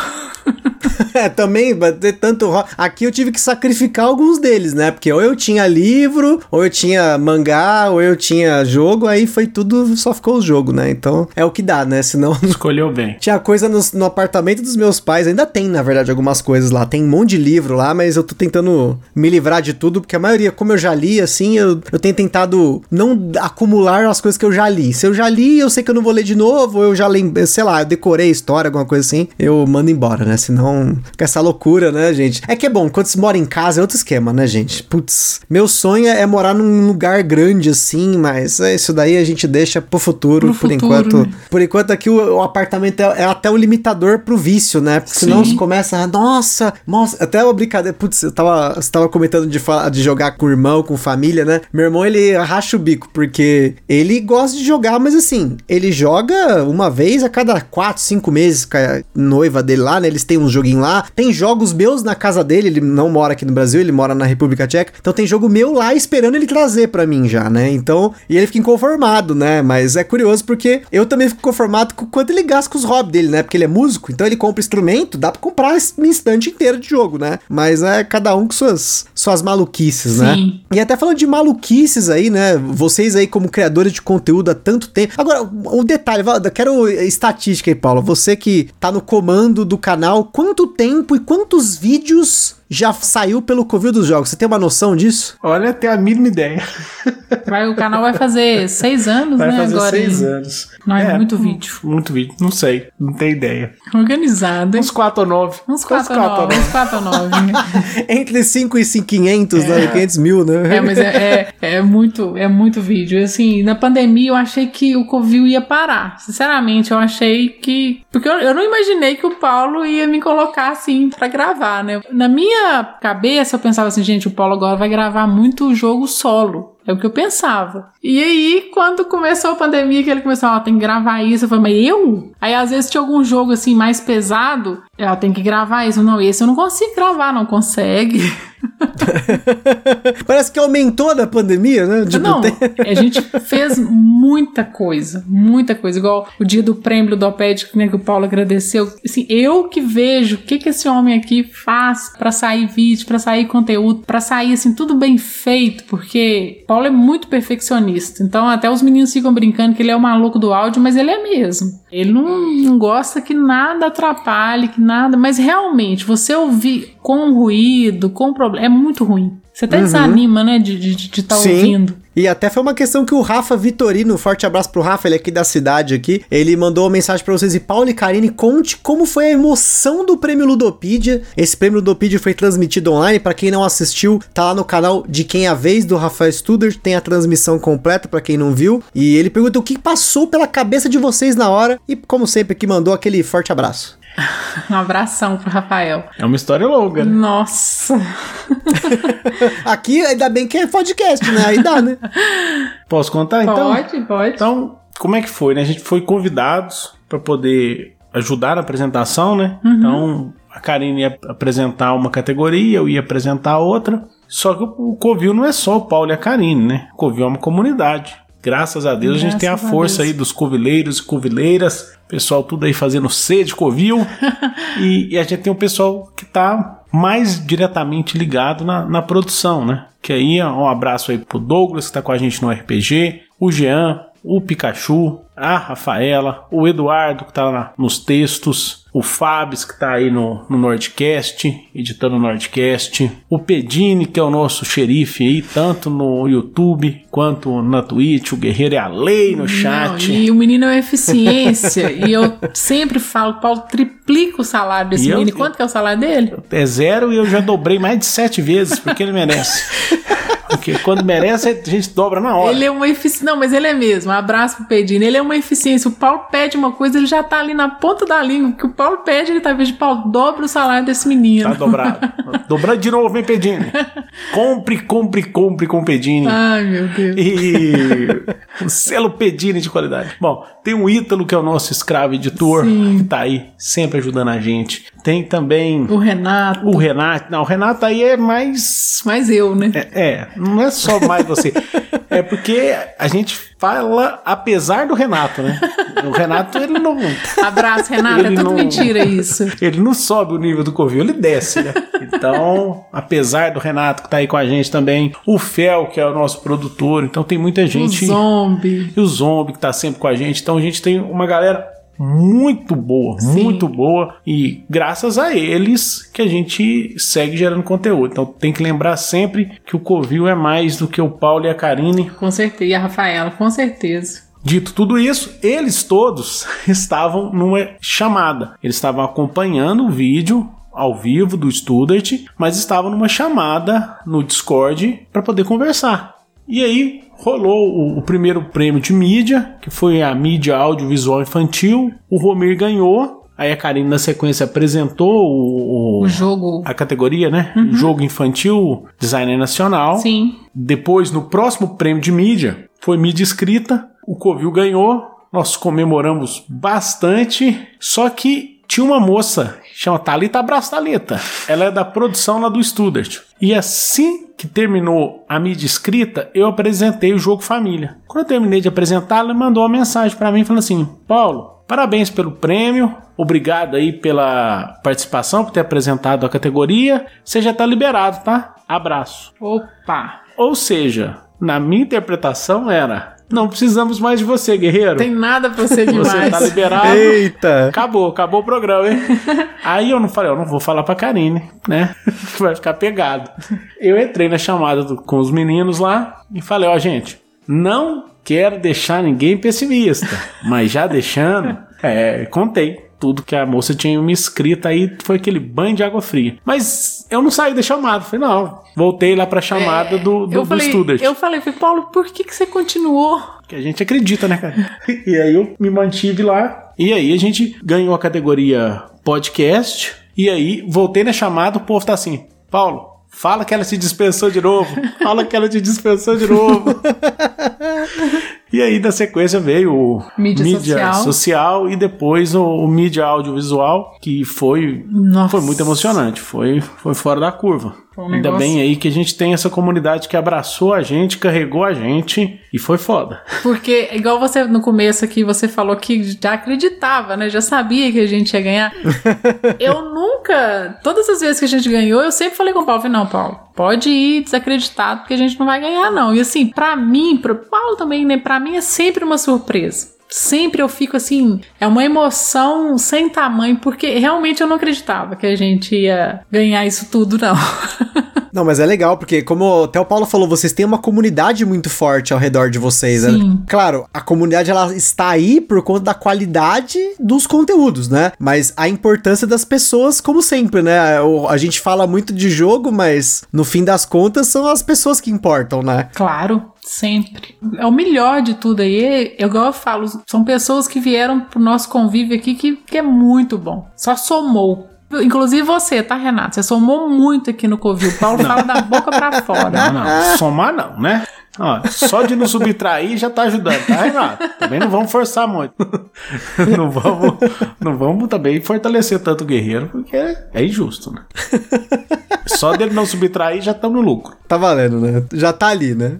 É, também, vai ter tanto. ro- Aqui eu tive que sacrificar alguns deles, né? Porque ou eu tinha livro, ou eu tinha mangá, ou eu tinha jogo, aí foi tudo, só ficou o jogo, né? Então é o que dá, né? Senão. Escolheu bem. Tinha coisa no, no apartamento dos meus pais, ainda tem, na verdade, algumas coisas lá. Tem um monte de livro lá, mas eu tô tentando me livrar de tudo, porque a maioria, como eu já li, assim, eu, eu tenho tentado não acumular as coisas que eu já li. Se eu já li, eu sei que eu não vou ler de novo, eu já lembrei, sei lá, eu decorei a história, alguma coisa assim, eu mando embora, né? Senão, com essa loucura, né, gente? É que é bom, quando você mora em casa é outro esquema, né, gente? Putz, meu sonho é morar num lugar grande assim, mas é isso daí a gente deixa pro futuro, por futuro, enquanto. né? Por enquanto aqui o, o apartamento é, é até um limitador pro vício, né? Porque senão você começa, a, nossa, nossa, até uma brincadeira, putz, eu tava, você tava comentando de, de jogar com irmão, com família, né? Meu irmão, ele racha o bico, porque ele gosta de jogar, mas assim, ele joga uma vez a cada quatro, cinco meses com a noiva dele lá, né? Eles tem uns joguinhos lá. Tem jogos meus na casa dele, ele não mora aqui no Brasil, ele mora na República Tcheca. Então tem jogo meu lá esperando ele trazer para mim já, né? Então, e ele fica inconformado, né? Mas é curioso porque eu também fico conformado com quanto ele gasta com os hobbies dele, né? Porque ele é músico, então ele compra instrumento, dá pra comprar um instante inteiro de jogo, né? Mas é cada um com suas, suas maluquices, né? Sim. E até falando de maluquices aí, né? Vocês aí como criadores de conteúdo há tanto tempo. Agora, um detalhe, eu quero estatística aí, Paulo. Você que tá no comando do canal, quanto tempo e quantos vídeos já saiu pelo Covil dos Jogos. Você tem uma noção disso? Olha, tem a mínima ideia. Vai, o canal vai fazer seis anos, vai né? fazer agora seis anos. Não, é, muito vídeo. Muito vídeo. Não sei. Não tenho ideia. Organizado, hein? Uns 4 ou 9. Uns 4 ou 9. Uns 4 ou 9. Entre 5 e 500, né? 500 mil, né? É, mas é, é, é, muito, é muito vídeo. Assim, na pandemia eu achei que o Covil ia parar. Sinceramente, eu achei que... Porque eu, eu não imaginei que o Paulo ia me colocar assim pra gravar, né? Na minha cabeça eu pensava assim, gente, o Paulo agora vai gravar muito jogo solo. É o que eu pensava. E aí, quando começou a pandemia, que ele começou, ó, oh, tem que gravar isso, eu falei, mas eu? Aí às vezes tinha algum jogo assim mais pesado, ela tem que gravar isso. Não, esse eu não consigo gravar, não consegue. Parece que aumentou da pandemia, né? Tipo, não, tem... a gente fez muita coisa, muita coisa. Igual o dia do prêmio do OPED, né, que o Paulo agradeceu. Assim, eu que vejo o que, que esse homem aqui faz para sair vídeo, para sair conteúdo, para sair assim, tudo bem feito, porque Paulo é muito perfeccionista. Então, até os meninos ficam brincando que ele é o maluco do áudio, mas ele é mesmo. Ele não, não gosta que nada atrapalhe, que nada. Mas realmente, você ouvir com ruído, com problema, é muito ruim. Você até uhum. desanima, né, de estar de, de tá ouvindo. E até foi uma questão que o Rafa Vitorino, forte abraço pro Rafa, ele é aqui da cidade aqui, ele mandou uma mensagem para vocês e Paulo e Karine, conte como foi a emoção do prêmio Ludopedia. Esse prêmio Ludopedia foi transmitido online, para quem não assistiu, tá lá no canal de Quem é a Vez, do Rafael Studer, tem a transmissão completa para quem não viu. E ele pergunta o que passou pela cabeça de vocês na hora e, como sempre, que mandou aquele forte abraço. Um abração pro Rafael. É uma história longa. Né? Nossa. Aqui ainda bem que é podcast, né? Aí dá, né? Posso contar então? Pode, pode. Então, como é que foi, né? A gente foi convidados para poder ajudar na apresentação, né? Uhum. Então, a Karine ia apresentar uma categoria, eu ia apresentar outra. Só que o Covil não é só o Paulo e a Karine, né? O Covil é uma comunidade. Graças a Deus Graças a gente tem a força a aí dos covileiros e covileiras, pessoal tudo aí fazendo sede covil, e, e, a gente tem um pessoal que tá mais diretamente ligado na, na produção, né? Que aí um abraço aí pro Douglas que tá com a gente no RPG, o Jean, o Pikachu, a Rafaela, o Eduardo que tá lá nos textos, o Fabs, que tá aí no, no Nordcast, editando o Nordcast, o Pedini, que é o nosso xerife aí, tanto no YouTube quanto na Twitch, o Guerreiro é a lei no chat. Não, e o menino é eficiência, e eu sempre falo, Paulo, triplica o salário desse e menino. Eu, Quanto que é o salário dele? É zero e eu já dobrei mais de sete vezes, porque ele merece. Porque quando merece, a gente dobra na hora. Ele é uma eficiência. Não, mas ele é mesmo. Abraço pro Pedino. Ele é uma eficiência. O Paulo pede uma coisa, ele já tá ali na ponta da língua. O que o Paulo pede, ele tá vendo, Paulo, dobra o salário desse menino. Tá dobrado. Dobrando de novo, vem Pedini. Compre, compre, compre com Pedini. Ai, meu Deus. E o selo Pedini de qualidade. Bom, tem o Ítalo, que é o nosso escravo editor, Sim. que tá aí sempre ajudando a gente. Tem também. O Renato. O Renato. Não, o Renato aí é mais. Mais eu, né? É, é não é só mais você. é porque a gente fala apesar do Renato, né? O Renato, ele não. Abraço, Renato. Ele é tudo não, mentira isso. Ele não sobe o nível do Covil, ele desce, né? Então, apesar do Renato que tá aí com a gente também, o Fel, que é o nosso produtor, então tem muita gente. O Zombie. E o Zombie que tá sempre com a gente. Então a gente tem uma galera muito boa, Sim. muito boa e graças a eles que a gente segue gerando conteúdo. Então tem que lembrar sempre que o Covil é mais do que o Paulo e a Karine. Com certeza, e a Rafaela, com certeza. Dito tudo isso, eles todos estavam numa chamada. Eles estavam acompanhando o vídeo ao vivo do Student, mas estavam numa chamada no Discord para poder conversar. E aí rolou o, o, primeiro prêmio de mídia, que foi a mídia audiovisual infantil. O Romir ganhou. Aí a Karine, na sequência, apresentou o, o, o jogo. A categoria, né? Uhum. Jogo infantil, designer nacional. Sim. Depois, no próximo prêmio de mídia, foi mídia escrita. O Covil ganhou. Nós comemoramos bastante. Só que tinha uma moça, chama Thalita Abraço Thalita. Ela é da produção lá do Studart. E assim que terminou a mídia escrita, eu apresentei o jogo Família. Quando eu terminei de apresentar, ela mandou uma mensagem para mim falando assim: Paulo, parabéns pelo prêmio, obrigado aí pela participação, por ter apresentado a categoria. Você já tá liberado, tá? Abraço. Opa! Ou seja, na minha interpretação era: não precisamos mais de você, guerreiro. Tem nada pra ser demais. Você tá liberado. Eita! Acabou, acabou o programa, hein? Aí eu não falei, eu não vou falar pra Karine, né? Vai ficar pegado. Eu entrei na chamada do- com os meninos lá e falei, ó, gente, não quero deixar ninguém pessimista, mas já deixando, é, contei tudo que a moça tinha me escrito aí, foi aquele banho de água fria. Mas eu não saí da chamada, falei, não, voltei lá pra chamada do, do, eu do falei, Studart. eu falei, falei, Paulo, por que, que você continuou? Que a gente acredita, né, cara? e aí eu me mantive lá. E aí a gente ganhou a categoria podcast. E aí voltei na chamada, o povo tá assim: Paulo, fala que ela se dispensou de novo. Fala que ela te dispensou de novo. e aí, na sequência, veio o Mídia social. social e depois o, o mídia audiovisual, que foi, Nossa. foi muito emocionante. Foi, foi fora da curva. Um Ainda negócio- bem aí que a gente tem essa comunidade que abraçou a gente, carregou a gente e foi foda. Porque, igual você no começo aqui, você falou que já acreditava, né? Já sabia que a gente ia ganhar. eu nunca. Todas as vezes que a gente ganhou, eu sempre falei com o Paulo: não, Paulo, pode ir desacreditado, porque a gente não vai ganhar, não. E assim, pra mim, pro Paulo também, né? Pra mim é sempre uma surpresa. Sempre eu fico assim, é uma emoção sem tamanho, porque realmente eu não acreditava que a gente ia ganhar isso tudo, não. Não, mas é legal, porque como até o Paulo falou, vocês têm uma comunidade muito forte ao redor de vocês, né? Sim. Claro, a comunidade ela está aí por conta da qualidade dos conteúdos, né? Mas a importância das pessoas, como sempre, né? A gente fala muito de jogo, mas no fim das contas são as pessoas que importam, né? Claro, sempre. É o melhor de tudo aí. É igual eu falo, são pessoas que vieram pro nosso convívio aqui que, que é muito bom. Só somou. Inclusive você, tá, Renato? Você somou muito aqui no Covil. O Paulo fala da boca pra fora. Não, não. Somar não, né? Ó, só de não subtrair já tá ajudando, tá, Renato? Também não vamos forçar muito. Não vamos, não vamos também fortalecer tanto o guerreiro, porque é injusto, né? Só dele não subtrair já estamos no lucro. Tá valendo, né? Já tá ali, né?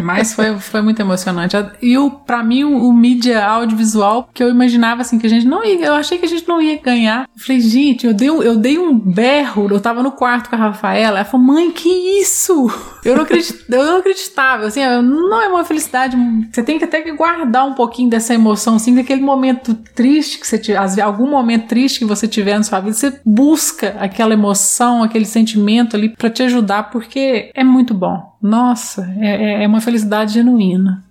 Mas foi, foi muito emocionante. E o, pra mim, o, mídia audiovisual, que eu imaginava assim, que a gente não ia. Eu achei que a gente não ia ganhar. Eu falei, gente, eu dei, eu dei um berro. Eu tava no quarto com a Rafaela. Ela falou, mãe, que isso? Eu não, acredit, eu não acreditava. Assim, não é uma felicidade. Você tem que até que guardar um pouquinho dessa emoção, assim, daquele momento triste que você tiver, algum momento triste que você tiver na sua vida. Você busca aquela emoção, aquele sentimento ali pra te ajudar, porque é muito bom. Nossa, é, é- é uma felicidade genuína.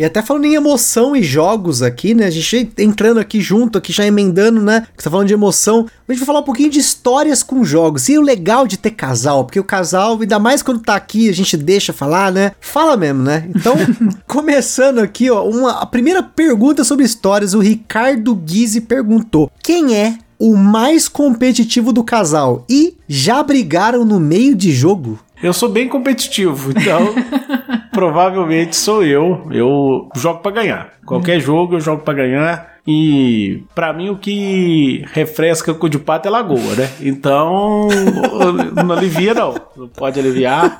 E até falando em emoção e jogos aqui, né? A gente entrando aqui junto, aqui já emendando, né? Que você tá falando de emoção. A gente vai falar um pouquinho de histórias com jogos. E o legal de ter casal, porque o casal, ainda mais quando tá aqui, a gente deixa falar, né? Fala mesmo, né? Então, começando aqui, ó, uma, a primeira pergunta sobre histórias, o Ricardo Guise perguntou: quem é o mais competitivo do casal? E já brigaram no meio de jogo? Eu sou bem competitivo, então provavelmente sou eu. Eu jogo pra ganhar. Qualquer jogo eu jogo pra ganhar. E pra mim o que refresca o de pato é lagoa, né? Então não alivia não. Não pode aliviar.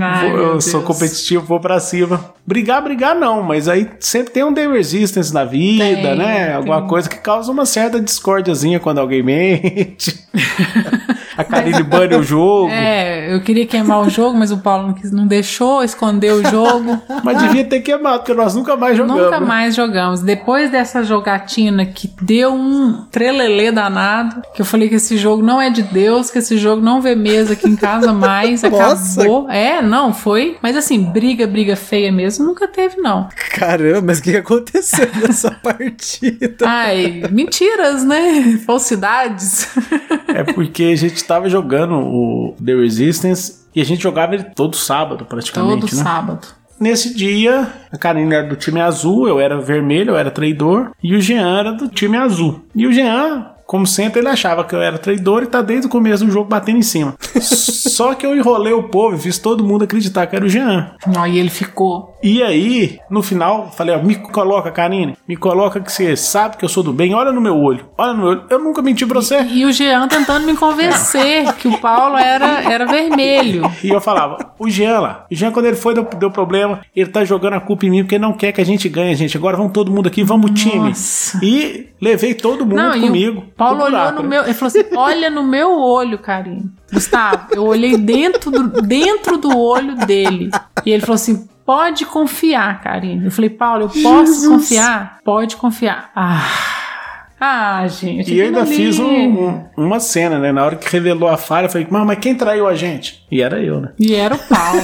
Ai, Vou- eu sou Deus. competitivo, vou pra cima. Brigar, brigar não, mas aí sempre tem um The Resistance na vida, Tem, né? Alguma tem. coisa que causa uma certa discórdiazinha quando alguém mente. A Karine bane o jogo. É, eu queria queimar o jogo, mas o Paulo não deixou, escondeu o jogo. Mas devia ter queimado, porque nós nunca mais jogamos. Nunca né? mais jogamos. Depois dessa jogatina que deu um trelelê danado, que eu falei que esse jogo não é de Deus, que esse jogo não vê mesa aqui em casa mais, acabou. É, não, foi. Mas assim, briga, briga feia mesmo, nunca teve, não. Caramba, mas o que aconteceu nessa partida? Ai, mentiras, né? Falsidades. É porque a gente tava jogando o The Resistance e a gente jogava ele todo sábado, praticamente, Todo né? sábado. Nesse dia, a Karine era do time azul, eu era vermelho, eu era traidor, e o Jean era do time azul. E o Jean Como sempre, ele achava que eu era traidor e tá desde o começo do jogo batendo em cima. Só que eu enrolei o povo e fiz todo mundo acreditar que era o Jean. Não, e ele ficou. E aí, no final, falei, ó, me coloca, Karine, me coloca que você sabe que eu sou do bem, olha no meu olho, olha no meu olho. Eu nunca menti pra você. E o Jean tentando me convencer que o Paulo era, era vermelho. E eu falava, o Jean lá, o Jean quando ele foi, deu, deu problema, ele tá jogando a culpa em mim porque não quer que a gente ganhe, gente. Agora vamos todo mundo aqui, vamos time. Nossa. E levei todo mundo Não, e comigo. Paulo olhou no meu. Ele falou assim: olha no meu olho, Karine. Gustavo, eu olhei dentro do, dentro do olho dele. E ele falou assim: pode confiar, Karine. Eu falei, Paulo, eu posso Jesus. confiar? Pode confiar. Ah. Ah, gente. E eu ainda aquilo fiz ali- um- um- uma cena, né? Na hora que revelou a falha, eu falei, mas, mas quem traiu a gente? E era eu, né? E era o Paulo.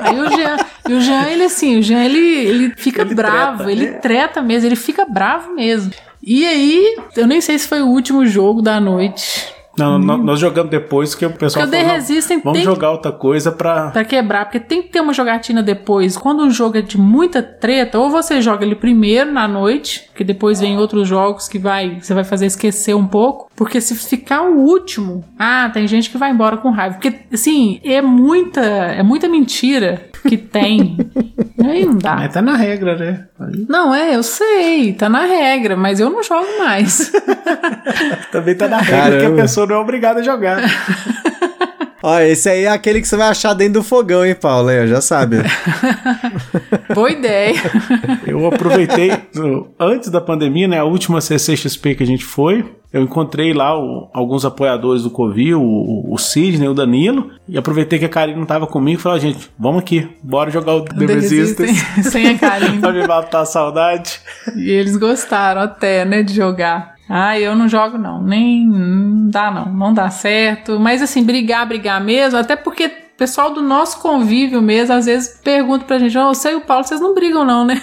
Aí o Jean, e o Jean, ele assim, o Jean, ele, ele fica Ele bravo, treta, ele né? treta mesmo, ele fica bravo mesmo. E aí, eu nem sei se foi o último jogo da noite. Não, nó- nós jogamos depois que o pessoal Hum. Porque falou, vamos tem- jogar outra coisa pra... Pra quebrar, porque tem que ter uma jogatina depois. Quando um jogo é de muita treta, ou você joga ele primeiro na noite, que depois vem outros jogos que vai, você vai fazer esquecer um pouco. Porque se ficar o último, ah, tem gente que vai embora com raiva. Porque, assim, é muita, é muita mentira que tem. Aí não dá. Mas tá na regra, né? Aí Não, é, eu sei, tá na regra, mas eu não jogo mais. também tá na regra que Caramba. a pessoa não é obrigada a jogar. Ó, esse aí é aquele que você vai achar dentro do fogão, hein, Paulo? Aí, ó, já sabe. Boa ideia. Eu aproveitei, no- antes da pandemia, né? A última CCXP que a gente foi, eu encontrei lá o- alguns apoiadores do Covil, o, o Sidney, o Danilo, e aproveitei que a Karine não tava comigo e falei, gente, vamos aqui, bora jogar o The, The Resistance. Resistance, sem a Karine. pra me matar a saudade. E eles gostaram até, né, de jogar. Ah, eu não jogo não, nem não dá não, não dá certo. Mas assim, brigar, brigar mesmo, até porque o pessoal do nosso convívio mesmo, às vezes pergunta pra gente, ó, você e o Paulo, vocês não brigam não, né?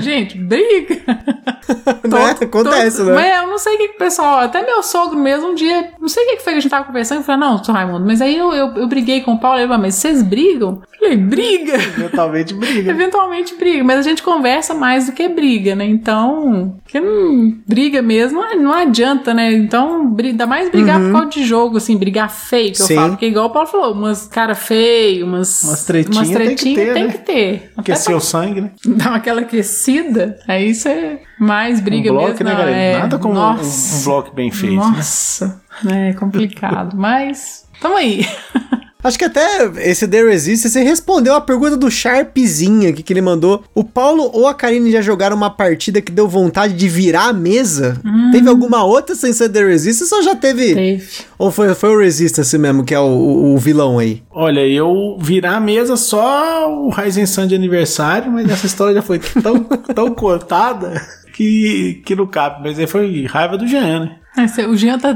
Gente, briga. né? Acontece, Todo- né? Mas eu não sei o que que o pessoal, até meu sogro mesmo, um dia, não sei o que que foi que a gente tava conversando, eu falei, não, seu Raimundo, mas aí eu, eu, eu briguei com o Paulo, ele falou, mas vocês brigam? Eu falei, briga? Eventualmente briga. Eventualmente briga, mas a gente conversa mais do que briga, né? Então, que não briga mesmo, não, adianta, né? Então, ainda mais brigar por causa de jogo, assim, brigar feio, que Sim. eu falo. Porque igual o Paulo falou, umas cara feio, umas, Umas tretinhas tem que tretinhas ter, tem né? que ter. Porque Até seu sangue, né? dar aquela aquecida, aí você mais briga um bloco, mesmo. né, galera? é, Nada como um, nossa, um bloco bem feito. né? Nossa, é complicado, mas tamo aí. Acho que até esse The Resistance você respondeu a pergunta do Sharpzinho aqui que ele mandou. O Paulo ou a Karine já jogaram uma partida que deu vontade de virar a mesa? Teve alguma outra sem ser The Resistance ou já teve? Teve. Ou foi, foi o Resistance mesmo, que é o, o- o vilão aí? Olha, eu virar a mesa só o Ryzen Sun de aniversário, mas essa história já foi tão, tão cortada que, que não cabe. Mas aí foi raiva do Jean, né? Esse- O Jean tá.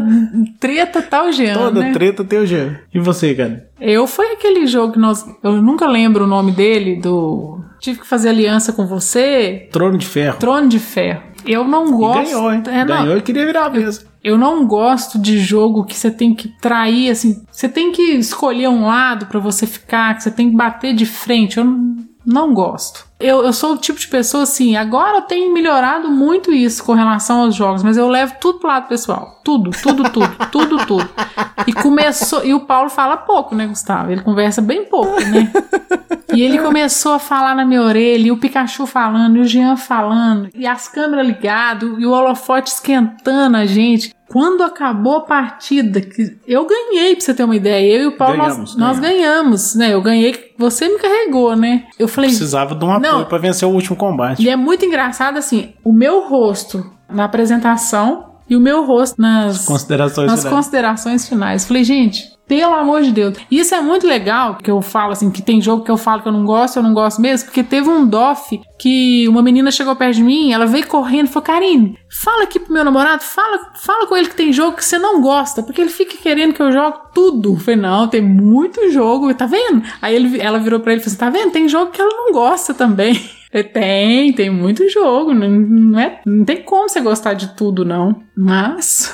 Treta tá o Jean. Toda né? treta tem o Jean. E você, cara? Eu foi aquele jogo que nós. Eu nunca lembro o nome dele, do. Tive que fazer aliança com você. Trono de Ferro. Trono de Ferro. Eu não E gosto. ganhou, hein? é, não, ganhou e queria virar mesa. Eu não gosto de jogo que você tem que trair, assim. Você tem que escolher um lado pra você ficar, que você tem que bater de frente. Eu não, não gosto. Eu, eu sou o tipo de pessoa assim. Agora eu tenho melhorado muito isso com relação aos jogos, mas eu levo tudo pro lado pessoal. Tudo, tudo, tudo, tudo, tudo. E começou. E o Paulo fala pouco, né, Gustavo? Ele conversa bem pouco, né? E ele começou a falar na minha orelha, e o Pikachu falando, e o Jean falando, e as câmeras ligadas, e o holofote esquentando a gente. Quando acabou a partida, que eu ganhei, pra você ter uma ideia. Eu e o Paulo, nós- Ganhamos, nós, ganhamos, né? Eu ganhei, você me carregou, né? Eu falei, Precisava de um apoio Não. pra vencer o último combate. e é muito engraçado assim, o meu rosto na apresentação e o meu rosto nas Considerações nas finais. considerações finais. Falei, gente, pelo amor de Deus. Isso é muito legal, que eu falo assim, que tem jogo que eu falo que eu não gosto, eu não gosto mesmo, porque teve um DOF que uma menina chegou perto de mim, ela veio correndo e falou, Karine, fala aqui pro meu namorado, fala, fala com ele que tem jogo que você não gosta, porque ele fica querendo que eu jogue tudo. Eu falei, não, tem muito jogo, tá vendo? Aí ele, ela virou pra ele e falou assim, tá vendo? Tem jogo que ela não gosta também. Tem, tem muito jogo, não, é, não tem como você gostar de tudo, não. Mas.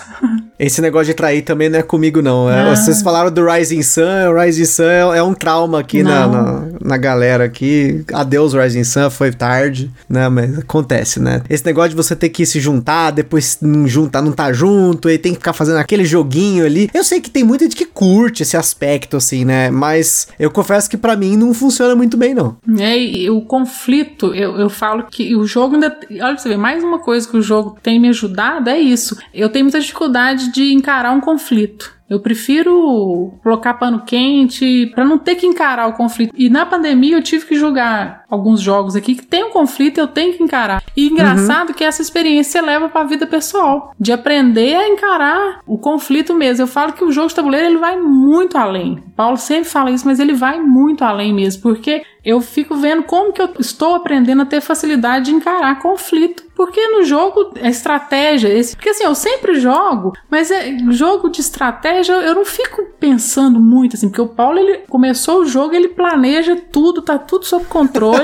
Esse negócio de trair também não é comigo, não. É, Ah. Vocês falaram do Rising Sun, o Rising Sun é, é um trauma aqui na, Não. na, na galera aqui. Adeus, Rising Sun, foi tarde, né? Mas acontece, né? Esse negócio de você ter que se juntar, depois não juntar, não tá junto, aí tem que ficar fazendo aquele joguinho ali. Eu sei que tem muita gente que curte esse aspecto, assim, né? Mas eu confesso que pra mim não funciona muito bem, não. É, e o conflito, eu, eu falo que o jogo ainda. Olha pra você ver, mais uma coisa que o jogo tem me ajudado é isso. Eu tenho muita dificuldade de encarar um conflito. Eu prefiro colocar pano quente pra não ter que encarar o conflito. E na pandemia eu tive que jogar alguns jogos aqui que tem um conflito e eu tenho que encarar. E engraçado que essa experiência leva pra vida pessoal, de aprender a encarar o conflito mesmo. Eu falo que o jogo de tabuleiro ele vai muito além. O Paulo sempre fala isso, mas ele vai muito além mesmo, porque eu fico vendo como que eu estou aprendendo a ter facilidade de encarar conflito. Porque no jogo é estratégia. Esse, porque assim, eu sempre jogo, mas é jogo de estratégia, eu não fico pensando muito assim, porque o Paulo ele começou o jogo, ele planeja tudo, tá tudo sob controle.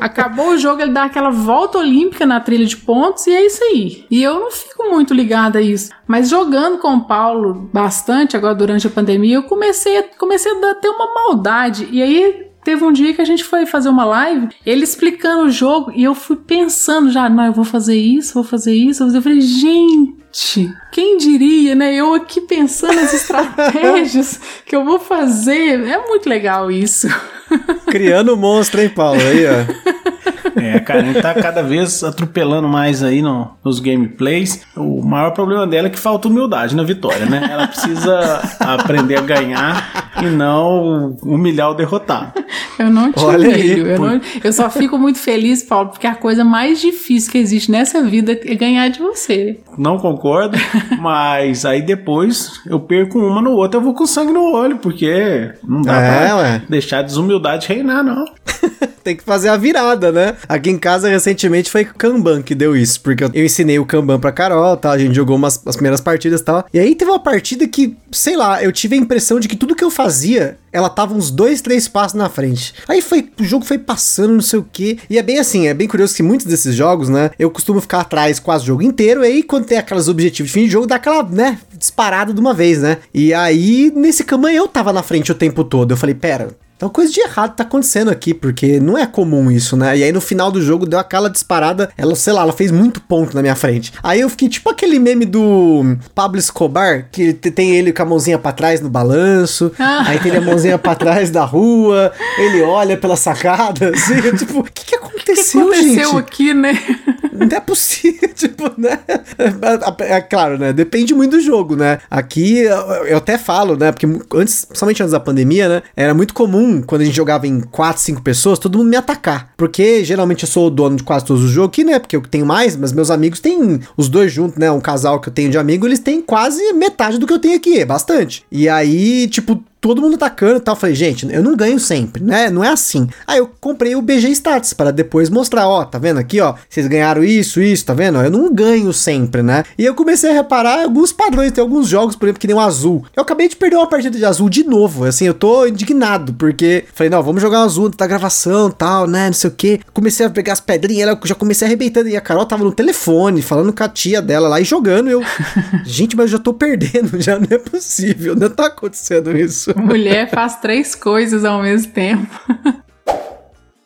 Acabou o jogo, ele dá aquela volta olímpica na trilha de pontos e é isso aí. E eu não fico muito ligada a isso. Mas jogando com o Paulo bastante agora durante a pandemia, eu comecei a, comecei a ter uma maldade. E aí Teve um dia que a gente foi fazer uma live, ele explicando o jogo, e eu fui pensando já, não, eu vou fazer isso, vou fazer isso. Eu falei, gente, quem diria, né? Eu aqui pensando as estratégias que eu vou fazer. É muito legal isso. Criando um monstro, hein, Paulo? Aí, ó. É, a Karen tá cada vez atropelando mais aí no- nos gameplays. O maior problema dela é que falta humildade na vitória, né? Ela precisa aprender a ganhar e não humilhar o derrotado. Eu não te Olha aí, humilho, eu, não- eu só fico muito feliz, Paulo, porque a coisa mais difícil que existe nessa vida é ganhar de você. Não concordo, mas aí depois eu perco uma no outro, eu vou com sangue no olho, porque não dá É, pra ué. deixar a desumildade reinar, não. Tem que fazer a virada, né? Aqui em casa, recentemente, foi Kanban que deu isso. Porque eu, eu ensinei o Kanban pra Carol, tá? A gente jogou umas as primeiras partidas e tal. E aí teve uma partida que, sei lá, eu tive a impressão de que tudo que eu fazia, ela tava uns dois, três passos na frente. Aí foi, o jogo foi passando, não sei o quê. E é bem assim, é bem curioso que muitos desses jogos, né? Eu costumo ficar atrás quase o jogo inteiro. E aí, quando tem aqueles objetivos de fim de jogo, dá aquela, né? Disparada de uma vez, né? E aí, nesse Kanban, eu tava na frente o tempo todo. Eu falei, pera. Então coisa de errado tá acontecendo aqui, porque não é comum isso, né? E aí no final do jogo deu aquela disparada, ela, sei lá, ela fez muito ponto na minha frente. Aí eu fiquei tipo aquele meme do Pablo Escobar, que te- tem ele com a mãozinha pra trás no balanço, Ah. aí tem ele a mãozinha pra trás da rua, ele olha pela sacada, assim, eu, tipo, o que que O que aconteceu, aconteceu gente? aqui, né? Não é possível, tipo, né? É, é claro, né? Depende muito do jogo, né? Aqui eu, eu até falo, né? Porque antes, somente antes da pandemia, né? Era muito comum quando a gente jogava em 4, 5 pessoas, todo mundo me atacar. Porque geralmente eu sou o dono de quase todos os jogos aqui, né? Porque eu tenho mais, mas meus amigos têm os dois juntos, né? Um casal que eu tenho de amigo, eles têm quase metade do que eu tenho aqui, é bastante. E aí, tipo, todo mundo atacando e tal. Eu falei, gente, eu não ganho sempre, né? Não é assim. Aí eu comprei o BG Stats para depois mostrar, ó, tá vendo aqui, ó? Vocês ganharam isso, isso, tá vendo? Eu não ganho sempre, né? E eu comecei a reparar alguns padrões. Tem alguns jogos, por exemplo, que nem o azul. Eu acabei de perder uma partida de azul de novo. Assim, eu tô indignado, porque falei, não, vamos jogar o azul da gravação e tal, né? Não sei o que. Comecei a pegar as pedrinhas, eu já comecei arrebentando. E a Carol tava no telefone, falando com a tia dela lá e jogando. Eu, gente, mas eu já tô perdendo, já não é possível, não tá acontecendo isso. Mulher faz três coisas ao mesmo tempo.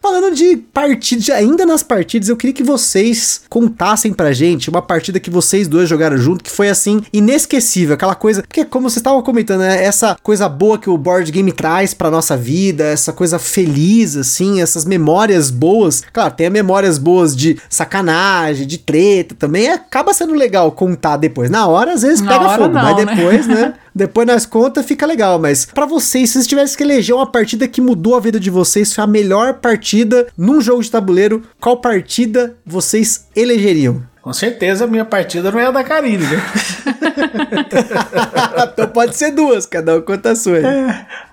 Falando de partidas, ainda nas partidas, eu queria que vocês contassem pra gente uma partida que vocês dois jogaram junto, que foi assim, inesquecível, aquela coisa. Porque, como vocês estavam comentando, né, essa coisa boa que o board game traz pra nossa vida, essa coisa feliz, assim, essas memórias boas. Claro, tem memórias boas de sacanagem, de treta também, acaba sendo legal contar depois. Na hora, às vezes Na pega fogo, não, mas né? depois, né? Depois nas contas fica legal, mas pra vocês, se vocês tivessem que eleger uma partida que mudou a vida de vocês, foi a melhor partida num jogo de tabuleiro, qual partida vocês elegeriam? Com certeza a minha partida não é a da Karine, né? então pode ser duas, cada um conta a sua. aí.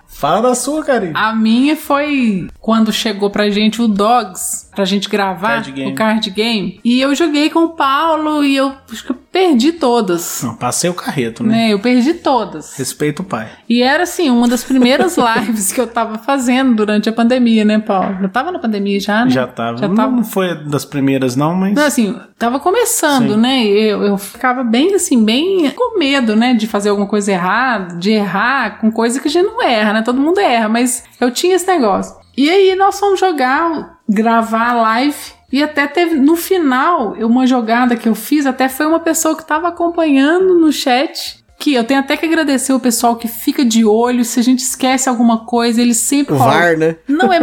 Fala da sua, Karine. A minha foi quando chegou pra gente o Dogs, pra gente gravar Card o card game. E eu joguei com o Paulo e eu acho que perdi todas. Não, passei o carreto, né? Né? Eu perdi todas. Respeito o pai. E era assim, uma das primeiras lives que eu tava fazendo durante a pandemia, né, Paulo? Eu tava na pandemia já, né? Já tava. Já Não- tava. Não foi das primeiras, não, mas. Não, assim, tava começando, Sim. né? Eu, eu ficava bem assim, bem com medo, né? De fazer alguma coisa errada, de errar com coisa que a gente não erra, né? Todo mundo erra, mas eu tinha esse negócio. E aí nós fomos jogar, gravar a live. E até teve, no final, uma jogada que eu fiz, até foi uma pessoa que tava acompanhando no chat. Que eu tenho até que agradecer o pessoal que fica de olho. Se a gente esquece alguma coisa, eles sempre O falam, VAR, né? não, é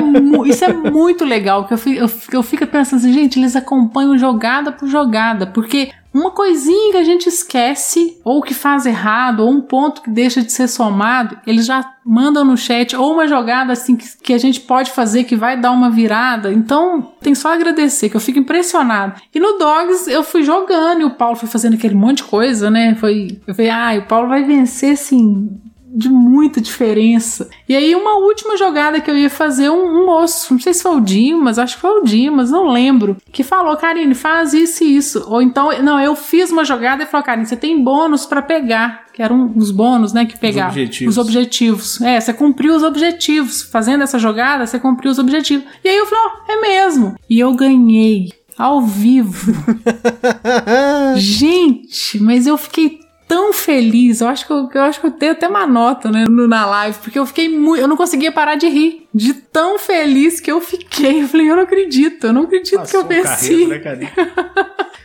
isso é muito legal. Que eu, fi- eu, fi- eu fico pensando assim, gente, eles acompanham jogada por jogada. Porque uma coisinha que a gente esquece, ou que faz errado, ou um ponto que deixa de ser somado, eles já mandam no chat, ou uma jogada assim que, que a gente pode fazer que vai dar uma virada. Então, tem só agradecer, que eu fico impressionado. E no Dogs eu fui jogando e o Paulo foi fazendo aquele monte de coisa, né? Foi, eu falei, ah, o Paulo vai vencer assim de muita diferença. E aí, uma última jogada que eu ia fazer, um, um moço, não sei se foi o Dimas, acho que foi o Dimas, não lembro, que falou, Karine, faz isso e isso. Ou então, não, eu fiz uma jogada e falou, Karine, você tem bônus pra pegar. Que eram os bônus, né, que pegava. objetivos. Os objetivos. É, você cumpriu os objetivos. Fazendo essa jogada, você cumpriu os objetivos. E aí eu falei, ó, é mesmo. E eu ganhei. Ao vivo. Gente, mas eu fiquei tão feliz. Eu acho que eu, eu acho que eu dei até uma nota, né, no- na live, porque eu fiquei muito, eu não conseguia parar de rir, de tão feliz que eu fiquei. Eu falei, eu não acredito, eu não acredito Passou que eu o venci. né, Karine?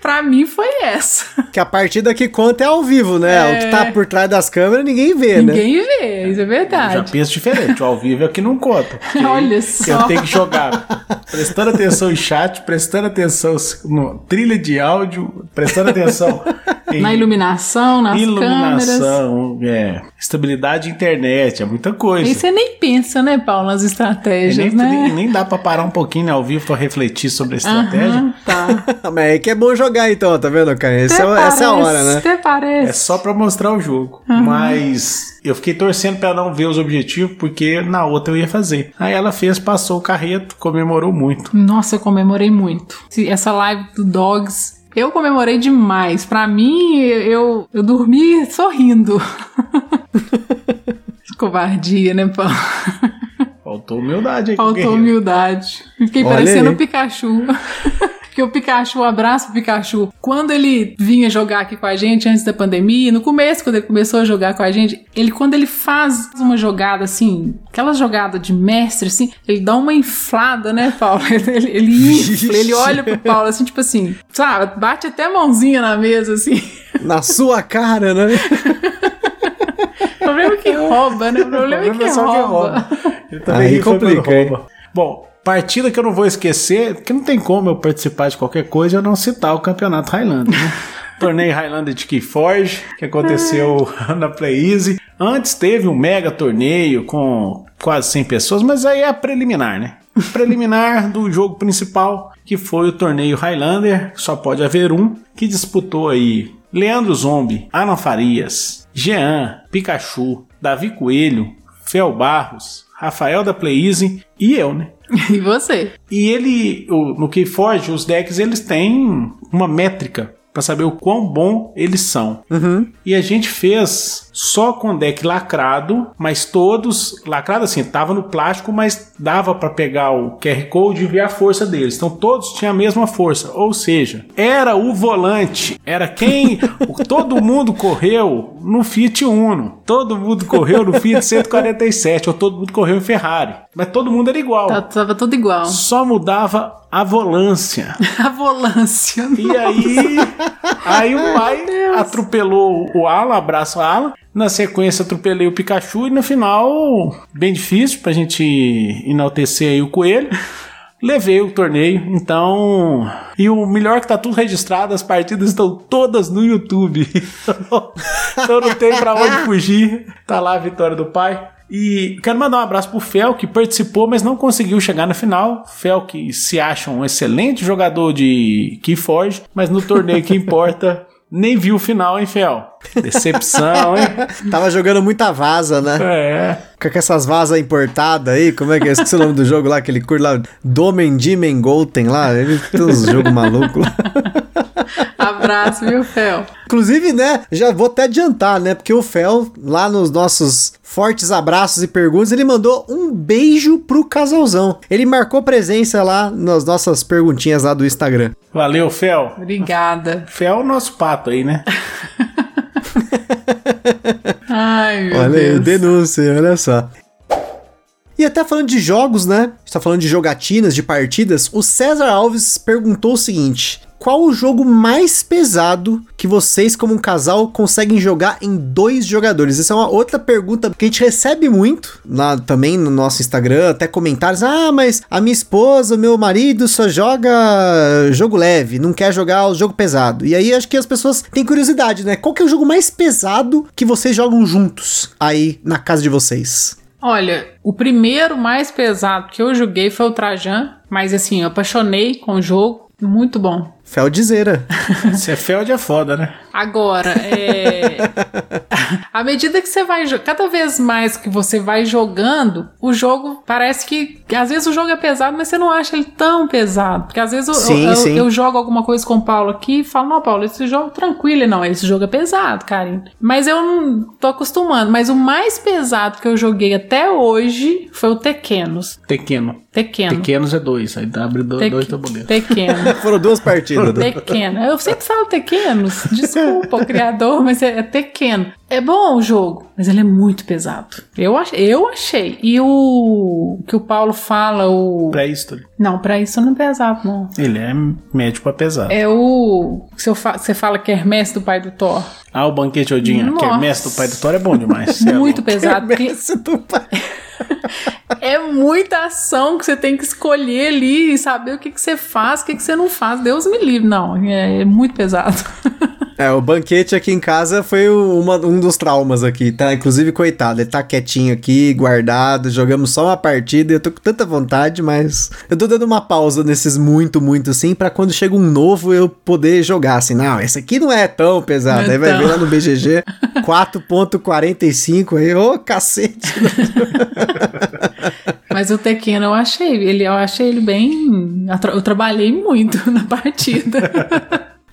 Pra mim foi essa. Que a partida que conta é ao vivo, né? O que tá por trás das câmeras ninguém vê, né? Ninguém vê, isso é Já verdade. penso diferente. O ao vivo é que não conta. porque Olha Eu só. tenho que jogar prestando atenção em chat, prestando atenção no trilha de áudio, prestando atenção Na iluminação, nas câmeras. iluminação, é, estabilidade de internet, é muita coisa. E você nem pensa, né, Paulo, nas estratégias, nem, né? nem, nem dá pra parar um pouquinho né, ao vivo pra refletir sobre a estratégia. Aham, tá. Mas é que é bom jogar então, tá vendo, cara? Essa, é, Até essa é a hora, parece, né? Até parece. É só pra mostrar o jogo. Mas eu fiquei torcendo pra não ver os objetivos, porque na outra eu ia fazer. Aí ela fez, passou o carreto, comemorou muito. Nossa, eu comemorei muito. Essa live do Dogs, eu comemorei demais. Pra mim, eu, eu dormi sorrindo. Covardia, né, Paulo? Faltou humildade aí Faltou humildade. Fiquei Olha parecendo aí. o Pikachu. Porque o Pikachu, um abraço pro Pikachu. Quando ele vinha jogar aqui com a gente antes da pandemia, no começo, quando ele começou a jogar com a gente, ele, quando ele faz uma jogada assim, aquela jogada de mestre, assim, ele dá uma inflada, né, Paulo? Ele, ele infla, ele olha pro Paulo assim, tipo assim, sabe, bate até a mãozinha na mesa, assim. Na sua cara, né? O problema é que rouba, né? O problema é que só que rouba. Ele também Aí complica, hein? rouba. Bom, partida que eu não vou esquecer, que não tem como eu participar de qualquer coisa e eu não citar o campeonato Highlander, né? Torneio Highlander de Keyforge, que aconteceu na Play Easy. Antes teve um mega torneio com quase 100 pessoas, mas aí é a preliminar, né? Preliminar do jogo principal, que foi o torneio Highlander, só pode haver um, que disputou aí Leandro Zombie, Alan Farias, Jean, Pikachu, Davi Coelho, Fel Barros, Rafael da Play Easy e eu, né? E você? E ele, no Keyforge, os decks eles têm uma métrica para saber o quão bom eles são. E a gente fez só com deck lacrado, mas todos lacrado assim, tava no plástico, mas dava para pegar o QR Code e ver a força deles. Então todos tinham a mesma força, ou seja, era o volante, era quem todo mundo correu no Fiat Uno, todo mundo correu no Fiat 147, ou todo mundo correu em Ferrari, mas todo mundo era igual. Tá- Tava tudo igual. Só mudava a volância. A volância. E aí, aí o pai atropelou o Alan, abraço Alan. Na sequência, atropelei o Pikachu e no final, bem difícil pra gente enaltecer aí o coelho. Levei o torneio, então. E o melhor que tá tudo registrado, as partidas estão todas no YouTube. então não tem pra onde fugir. Tá lá a vitória do pai. E quero mandar um abraço pro Fel, que participou, mas não conseguiu chegar na final. Fel, que se acha um excelente jogador de Keyforge, mas no torneio que importa, nem viu o final, hein, Fel? Decepção, hein? Tava jogando muita vaza, né? É. Com essas vasas importadas aí, como é que é? Esqueci o nome do jogo lá, aquele curto lá, Domen Dimen Golten lá, ele tem uns jogos malucos lá. Abraço, viu, Fel? Inclusive, né, já vou até adiantar, né, porque o Fel, lá nos nossos fortes abraços e perguntas, ele mandou um beijo pro casalzão. Ele marcou presença lá nas nossas perguntinhas lá do Instagram. Valeu, Fel. Obrigada. Fel é o nosso pato aí, né? Ai, meu olha aí, Deus. denúncia, olha só. E até falando de jogos, né? A gente tá falando de jogatinas, de partidas. O César Alves perguntou o seguinte: qual o jogo mais pesado que vocês, como um casal, conseguem jogar em dois jogadores? Essa é uma outra pergunta que a gente recebe muito lá também no nosso Instagram, até comentários. Ah, mas a minha esposa, o meu marido só joga jogo leve, não quer jogar o jogo pesado. E aí acho que as pessoas têm curiosidade, né? Qual que é o jogo mais pesado que vocês jogam juntos aí na casa de vocês? Olha, o primeiro mais pesado que eu joguei foi o Trajan, mas assim, eu apaixonei com o jogo. Muito bom. Feldizeira. Se é Feld é foda, né? Agora, é. à medida que você vai. Cada vez mais que você vai jogando, o jogo parece que. Às vezes o jogo é pesado, mas você não acha ele tão pesado. Porque às vezes eu, Sim, eu, eu- sim. eu jogo alguma coisa com o Paulo aqui e falo, não, Paulo, esse jogo tranquilo. Não, esse jogo é pesado, carinho. Mas eu não tô acostumando. Mas o mais pesado que eu joguei até hoje foi o Tequenos. Pequeno. Tequeno. Pequenos é dois. Aí abre do- Teque- dois tabuleiros. Tequeno. Foram duas partidas. Né? Pequeno. Eu sempre falo pequenos. Desculpa, o criador, mas é, é pequeno. É bom o jogo, mas ele é muito pesado. Eu, ach, eu achei. E o que o Paulo fala, o. Pré-history. Não, pra isso não é pesado, não. Ele é médio pra pesado. É o. que você fa- Você fala que é Hermes do pai do Thor. Ah, o Banquete Odinha, que é Nossa. mestre do pai do Thor, é bom demais. É muito louco. pesado. porque Mestre do pai. É muita ação que você tem que escolher ali e saber o que, que você faz, o que, que você não faz. Deus me livre. Não, é, é muito pesado. É, o banquete aqui em casa foi o- uma- um dos traumas aqui, tá? Inclusive, coitado, ele tá quietinho aqui, guardado, jogamos só uma partida e eu tô com tanta vontade, mas eu tô dando uma pausa nesses muito, muito assim, pra quando chega um novo eu poder jogar assim. Não, esse aqui não é tão pesado. É Aí vai tão. ver lá no BGG, 4.45 aí, ô cacete. Mas o Tequeno eu achei, ele, eu achei ele bem. Eu trabalhei muito na partida.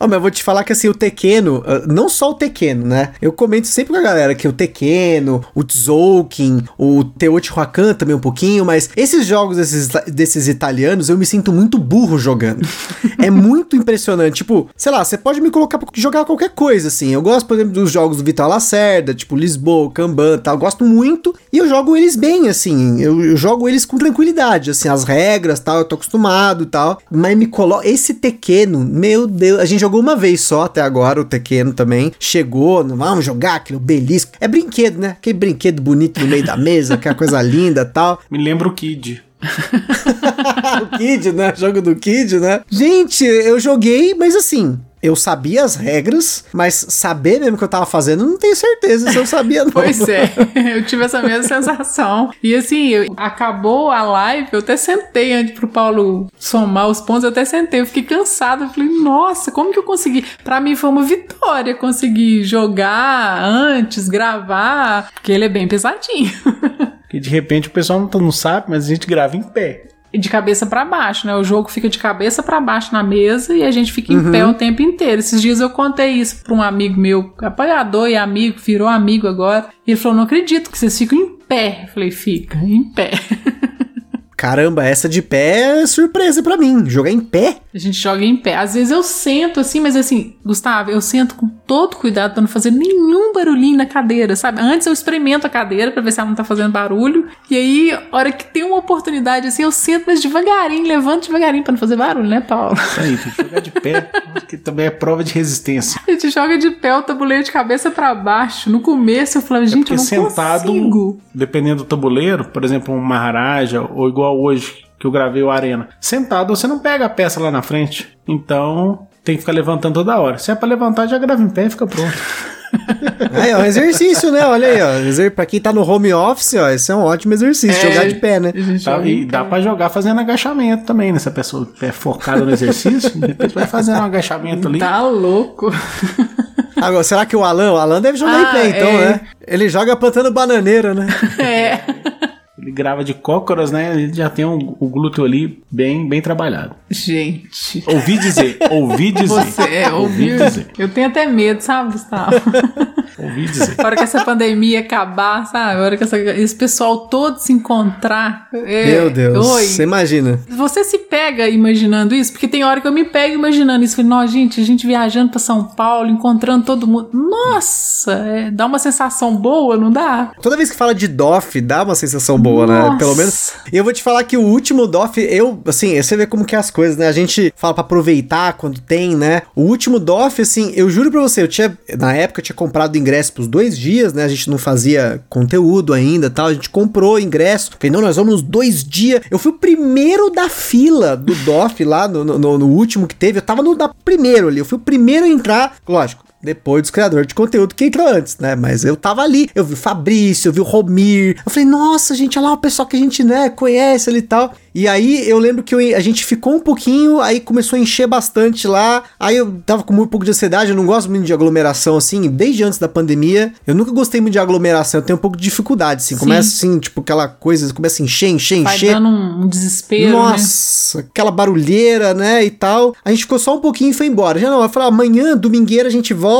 Ó, mas eu vou te falar que assim, o Tequeno, ah, não só o Tequeno, né? Eu comento sempre com a galera que o Tequeno, o Tzolk'in, o Teotihuacan também um pouquinho, mas esses jogos desses, desses italianos eu me sinto muito burro jogando. é muito impressionante. Tipo, sei lá, você pode me colocar pra jogar qualquer coisa, assim. Eu gosto, por exemplo, dos jogos do Vital Lacerda, tipo Lisboa, Kanban e tal. Eu gosto muito e eu jogo eles bem, assim. Eu, eu jogo eles com tranquilidade, assim. As regras tal, eu tô acostumado e tal. Mas me coloca. Esse Tequeno, meu Deus, a gente jogou uma vez só até agora, o Tequeno também. Chegou, não vamos jogar aquele belisco. É brinquedo, né? Aquele brinquedo bonito no meio da mesa, aquela coisa linda tal. Me lembra o Kid. o Kid, né? Jogo do Kid, né? Gente, eu joguei, mas assim. Eu sabia as regras, mas saber mesmo o que eu tava fazendo, eu não tenho certeza se eu sabia, não. Pois é, eu tive essa mesma sensação. E assim, eu- acabou a live, eu até sentei antes pro Paulo somar os pontos, eu até sentei, eu fiquei cansada. Eu falei, nossa, como que eu consegui? Pra mim foi uma vitória conseguir jogar antes, gravar, porque ele é bem pesadinho. Que de repente o pessoal não, tá- não sabe, mas a gente grava em pé. De cabeça pra baixo, né? O jogo fica de cabeça pra baixo na mesa e a gente fica em pé o tempo inteiro. Esses dias eu contei isso pra um amigo meu, apoiador e amigo, virou amigo agora. E ele falou: Não acredito que vocês ficam em pé. Eu falei: Fica, em pé. Caramba, essa de pé é surpresa pra mim. Jogar em pé? A gente joga em pé. Às vezes eu sento assim, mas assim, Gustavo, eu sento com todo cuidado pra não fazer nenhum barulhinho na cadeira, sabe? Antes eu experimento a cadeira pra ver se ela não tá fazendo barulho. E aí, hora que tem uma oportunidade assim, eu sento, mas devagarinho, levanto devagarinho pra não fazer barulho, né, Paulo? Isso aí, tem que jogar de pé, que também é prova de resistência. A gente joga de pé o tabuleiro de cabeça pra baixo. No começo eu falava, gente, eu Porque não sentado, consigo. dependendo do tabuleiro, por exemplo, um Maharaja, ou igual hoje, que eu gravei o Arena. Sentado, você não pega a peça lá na frente. Então, tem que ficar levantando toda hora. Se é pra levantar, já grava em pé e fica pronto. Aí, é um exercício, né? Olha aí, ó. Pra quem tá no home office, ó, esse é um ótimo exercício, É. jogar de pé, né? Tá? E dá pra jogar fazendo agachamento também, né? Se a pessoa é focada no exercício, depois vai fazendo um agachamento ali. Tá louco. Agora, será que o Alan, o Alan deve jogar Ah, em pé, então, é. né? Ele joga plantando bananeira, né? é. Ele grava de cócoras, né? Ele já tem um, o glúteo ali bem, bem trabalhado. Gente. Ouvi dizer, ouvi dizer. Você é, ouvi dizer. Eu tenho até medo, sabe, Gustavo? ouvi dizer. A hora que essa pandemia acabar, sabe? A hora que essa, esse pessoal todo se encontrar. É, Meu Deus. Oi. Você imagina. Você se pega imaginando isso? Porque tem hora que eu me pego imaginando isso. Falei, nossa, gente, a gente viajando pra São Paulo, encontrando todo mundo. Nossa, é, dá uma sensação boa, não dá? Toda vez que fala de DOF, dá uma sensação boa, né? Nossa. Pelo menos. E eu vou te falar que o último DOF, eu, assim, você vê como que é as coisas, né? A gente fala pra aproveitar quando tem, né? O último DOF, assim, eu juro pra você, eu tinha, na época, eu tinha comprado ingresso pros dois dias, né? A gente não fazia conteúdo ainda tal. A gente comprou ingresso. Falei, não, nós vamos nos dois dias. Eu fui o primeiro da fila do DOF lá, no, no, no último que teve. Eu tava no da primeiro ali. Eu fui o primeiro a entrar. Lógico, depois dos criadores de conteúdo que entrou antes, né? Mas eu tava ali, eu vi o Fabrício, eu vi o Romir. Eu falei, nossa, gente, olha lá o pessoal que a gente, né, conhece ali e tal. E aí eu lembro que eu- a gente ficou um pouquinho, aí começou a encher bastante lá. Aí eu tava com muito pouco de ansiedade, eu não gosto muito de aglomeração, assim, desde antes da pandemia. Eu nunca gostei muito de aglomeração, eu tenho um pouco de dificuldade, assim. Sim. Começa assim, tipo, aquela coisa, começa a encher, encher, Vai encher. dando um, desespero, né? Nossa, aquela barulheira, né, e tal. A gente ficou só um pouquinho e foi embora. Já não, eu falei, amanhã, domingueira, a gente volta,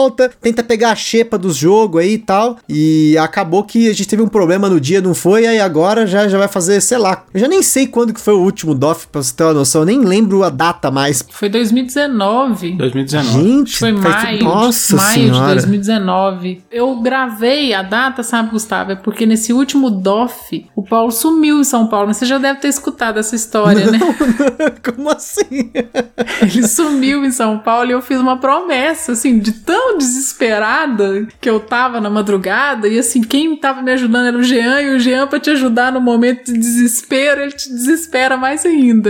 tenta pegar a xepa dos jogos aí e tal. E acabou que a gente teve um problema no dia, não foi? Aí agora já, já vai fazer, sei lá. Eu já nem sei quando que foi o último DOF, pra você ter uma noção. Eu nem lembro a data mais. Foi 2019. 2019. Gente, Foi maio, nossa maio senhora. de 2019. Eu gravei a data, sabe, Gustavo? É porque nesse último DOF, o Paulo sumiu em São Paulo. Você já deve ter escutado essa história, né? Como assim? Ele sumiu em São Paulo e eu fiz uma promessa, assim, de tão desesperada que eu tava na madrugada. E assim, quem tava me ajudando era o Jean, e o Jean, pra te ajudar no momento de desespero, ele te desespera mais ainda.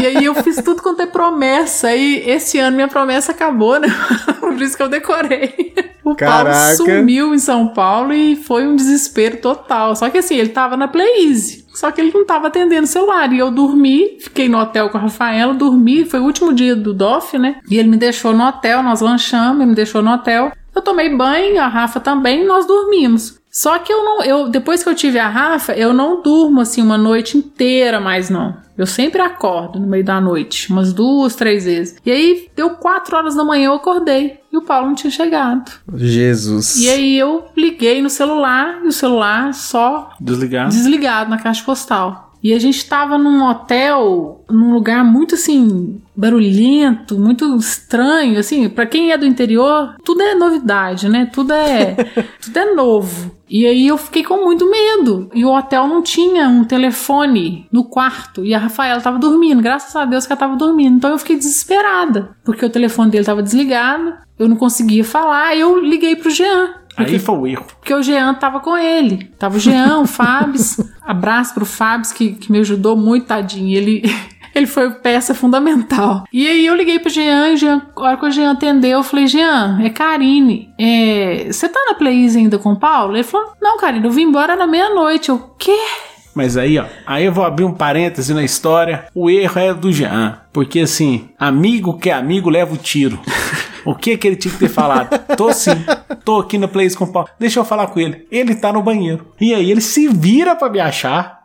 e aí eu fiz tudo quanto é promessa. E esse ano minha promessa acabou, né? Por isso que eu decorei. O Caraca. Paulo sumiu em São Paulo e foi um desespero total. Só que assim, ele tava na Play Easy. Só que ele não tava atendendo o celular. E eu dormi, fiquei no hotel com a Rafaela, dormi. Foi o último dia do DOF, né? E ele me deixou no hotel, nós lanchamos, ele me deixou no hotel. Eu tomei banho, a Rafa também, nós dormimos. Só que eu não, eu depois que eu tive a Rafa, eu não durmo assim uma noite inteira mais não. Eu sempre acordo no meio da noite, umas duas, três vezes. E aí deu quatro horas da manhã eu acordei e o Paulo não tinha chegado. Jesus. E aí eu liguei no celular e o celular só Desligado. desligado na caixa postal. E a gente tava num hotel, num lugar muito assim, barulhento, muito estranho, assim, Pra quem é do interior, tudo é novidade, né? Tudo é tudo é novo. E aí eu fiquei com muito medo. E o hotel não tinha um telefone no quarto. E a Rafaela tava dormindo. Graças a Deus que ela tava dormindo. Então eu fiquei desesperada. Porque o telefone dele tava desligado. Eu não conseguia falar. Eu liguei pro Jean. Aí foi o erro. Porque o Jean tava com ele. Tava o Jean, o Fabs. Abraço pro Fabs, que, que me ajudou muito, tadinho. Ele, ele foi peça fundamental. E aí eu liguei pro Jean, e o Jean, a hora que o Jean atendeu, eu falei, Jean, é Karine. É, Você tá na Plays ainda com o Paulo? Ele falou, não, Karine, eu vim embora na meia-noite. Eu, quê? Mas aí, ó, aí eu vou abrir um parêntese na história. O erro é do Jean. Porque assim, amigo que é amigo leva o tiro. O que que ele tinha que ter falado? Tô sim, tô aqui na Plays com o Paulo. Deixa eu falar com ele. Ele tá no banheiro. E aí ele se vira pra me achar.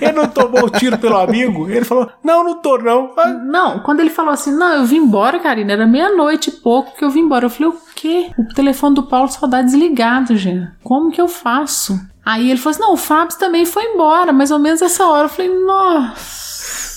Ele não tomou o tiro pelo amigo. Ele falou: Não, não tô, não. Não, quando ele falou assim, não, eu vim embora, Karine, era meia-noite e pouco que eu vim embora. Eu falei, o quê? O telefone do Paulo só dá desligado, Jean. Como que eu faço? Aí ele falou assim, não, o Fábio também foi embora, mais ou menos essa hora. Eu falei, nossa.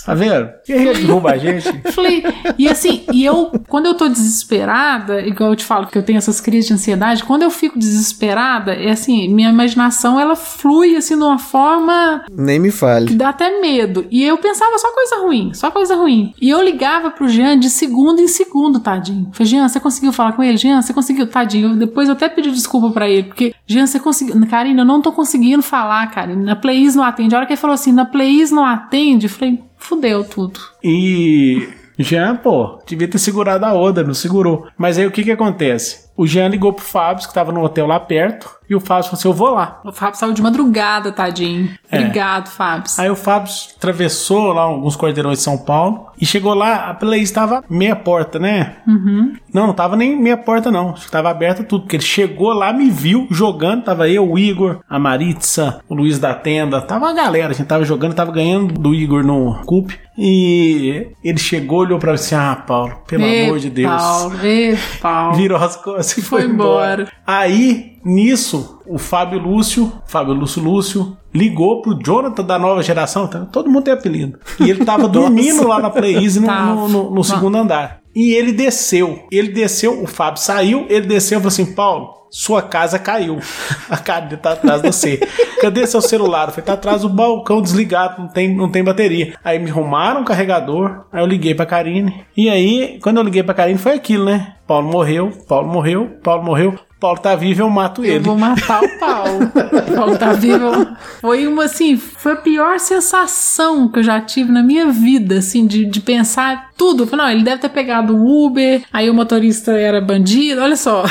Tá vendo? Quem derruba a gente? Falei, e assim, e eu, quando eu tô desesperada, igual eu te falo que eu tenho essas crises de ansiedade, quando eu fico desesperada, é assim, minha imaginação ela flui assim de uma forma Nem me que fale. dá até medo. E eu pensava só coisa ruim, só coisa ruim. E eu ligava pro Jean de segundo em segundo, tadinho. Falei, Jean, você conseguiu falar com ele? Jean, você conseguiu? Tadinho. Eu- depois eu até pedi desculpa pra ele, porque, Jean, você conseguiu. Karina, eu não tô conseguindo falar, Karina. Na Plays não atende. A hora que ele falou assim, na Plays não atende, eu falei, fudeu tudo. E. Jean, pô, devia ter segurado a onda, não segurou. Mas aí o que que acontece? O Jean ligou pro Fábio, que tava no hotel lá perto, e o Fábio falou assim: Eu vou lá. O Fábio saiu de madrugada, tadinho. É. Obrigado, Fábio. Aí o Fábio atravessou lá alguns quarteirões de São Paulo e chegou lá, a Play estava meia porta, né? Uhum. Não, não tava nem meia porta, não. Acho que tava aberta tudo. Porque ele chegou lá, me viu jogando. Tava eu, o Igor, a Maritza, o Luiz da Tenda. Tava a galera. A gente tava jogando, tava ganhando do Igor no Cup. E ele chegou, olhou pra mim assim: Ah, Paulo, pelo amor de Deus. Paulo, ê, Paulo. Virou as costas e Foi foi, embora. embora. Aí, nisso, o Fábio Lúcio, Fábio Lúcio Lúcio, ligou pro Jonathan da nova geração. tá? Todo mundo tem apelido. E ele tava dormindo lá na Play Easy no, no- no- no segundo andar. E ele desceu. Ele desceu, o Fábio saiu, ele desceu e falou assim: Paulo, sua casa caiu. A casa tá atrás de você. Cadê seu celular? Eu falei, tá atrás do balcão desligado, não tem, não tem bateria. Aí me arrumaram um carregador, aí eu liguei pra Karine. E aí, quando eu liguei pra Karine, foi aquilo, né? Paulo morreu, Paulo morreu, Paulo morreu. Paulo tá vivo, eu mato Eu ele. vou matar o Paulo. O Paulo tá vivo. Foi uma, assim, foi a pior sensação que eu já tive na minha vida, assim, de, de pensar tudo. Eu falei, não, ele deve ter pegado um Uber, aí o motorista era bandido, olha só.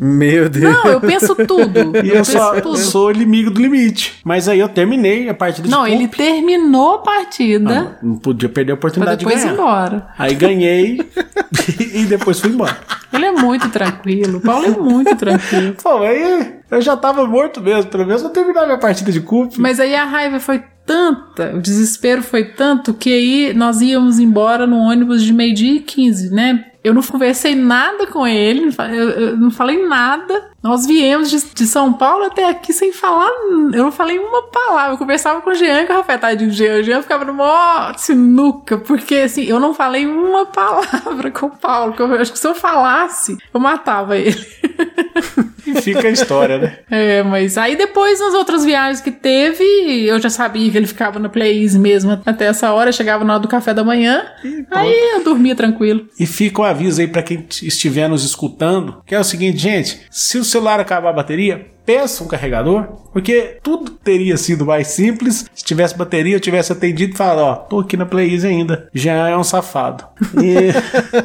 Meu Deus. Não, eu penso tudo. E Eu eu só eu tudo. sou inimigo do limite. Mas aí eu terminei a partida de Não, ele terminou a partida Não, não podia perder a oportunidade de depois ir ganhar. embora. Aí ganhei e depois fui embora. Ele é muito tranquilo. O Paulo é muito tranquilo. Pô, aí eu já tava morto mesmo. Pelo menos eu terminar minha partida de Cup. Mas aí a raiva foi tanta, o desespero foi tanto, que aí nós íamos embora no ônibus de meio-dia e 15, né? Eu não conversei nada com ele, eu não falei nada. Nós viemos de, de São Paulo até aqui sem falar. Eu não falei uma palavra. Eu conversava com o Jean e com o Rafael, tadinho Jean. O Jean ficava no mó sinuca, porque assim, eu não falei uma palavra com o Paulo. que eu acho que se eu falasse, eu matava ele. E fica a história, né? É, mas aí depois, nas outras viagens que teve, eu já sabia que ele ficava na Plays mesmo até essa hora, chegava na hora do café da manhã, aí eu dormia tranquilo. E fica o aviso aí pra quem estiver nos escutando, que é o seguinte, gente, se o celular acabar a bateria, peça um carregador, porque tudo teria sido mais simples se tivesse bateria, eu tivesse atendido e falado, ó, tô aqui na Plays ainda, já é um safado. E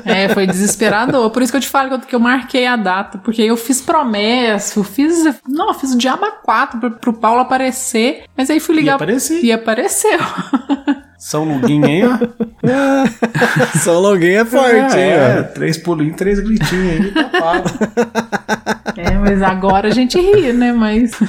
É, foi desesperador. Por isso que eu te falo que eu, que eu marquei a data, porque eu fiz promessa, eu fiz. Não, eu fiz o Diaba 4 pro, pro Paulo aparecer, mas aí fui ligar. E. E apareceu. São Luguinho aí, ó. São Longuinho é forte, hein, é, ó. três pulinhos, três gritinhos aí, tá pago. É, mas agora a gente ri, né? Mas.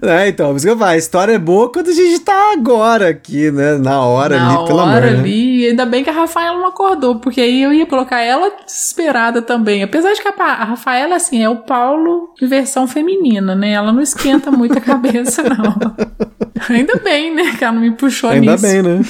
É, então, por isso que eu falo, a história é boa quando a gente tá agora aqui, né? Na hora Na ali, pelo hora amor, né? ali, ainda bem que a Rafaela não acordou, porque aí eu ia colocar ela desesperada também. Apesar de que a, a Rafaela, assim, é o Paulo em versão feminina, né? Ela não esquenta muito a cabeça, não. ainda bem, né? Que ela não me puxou Ainda nisso. bem, né?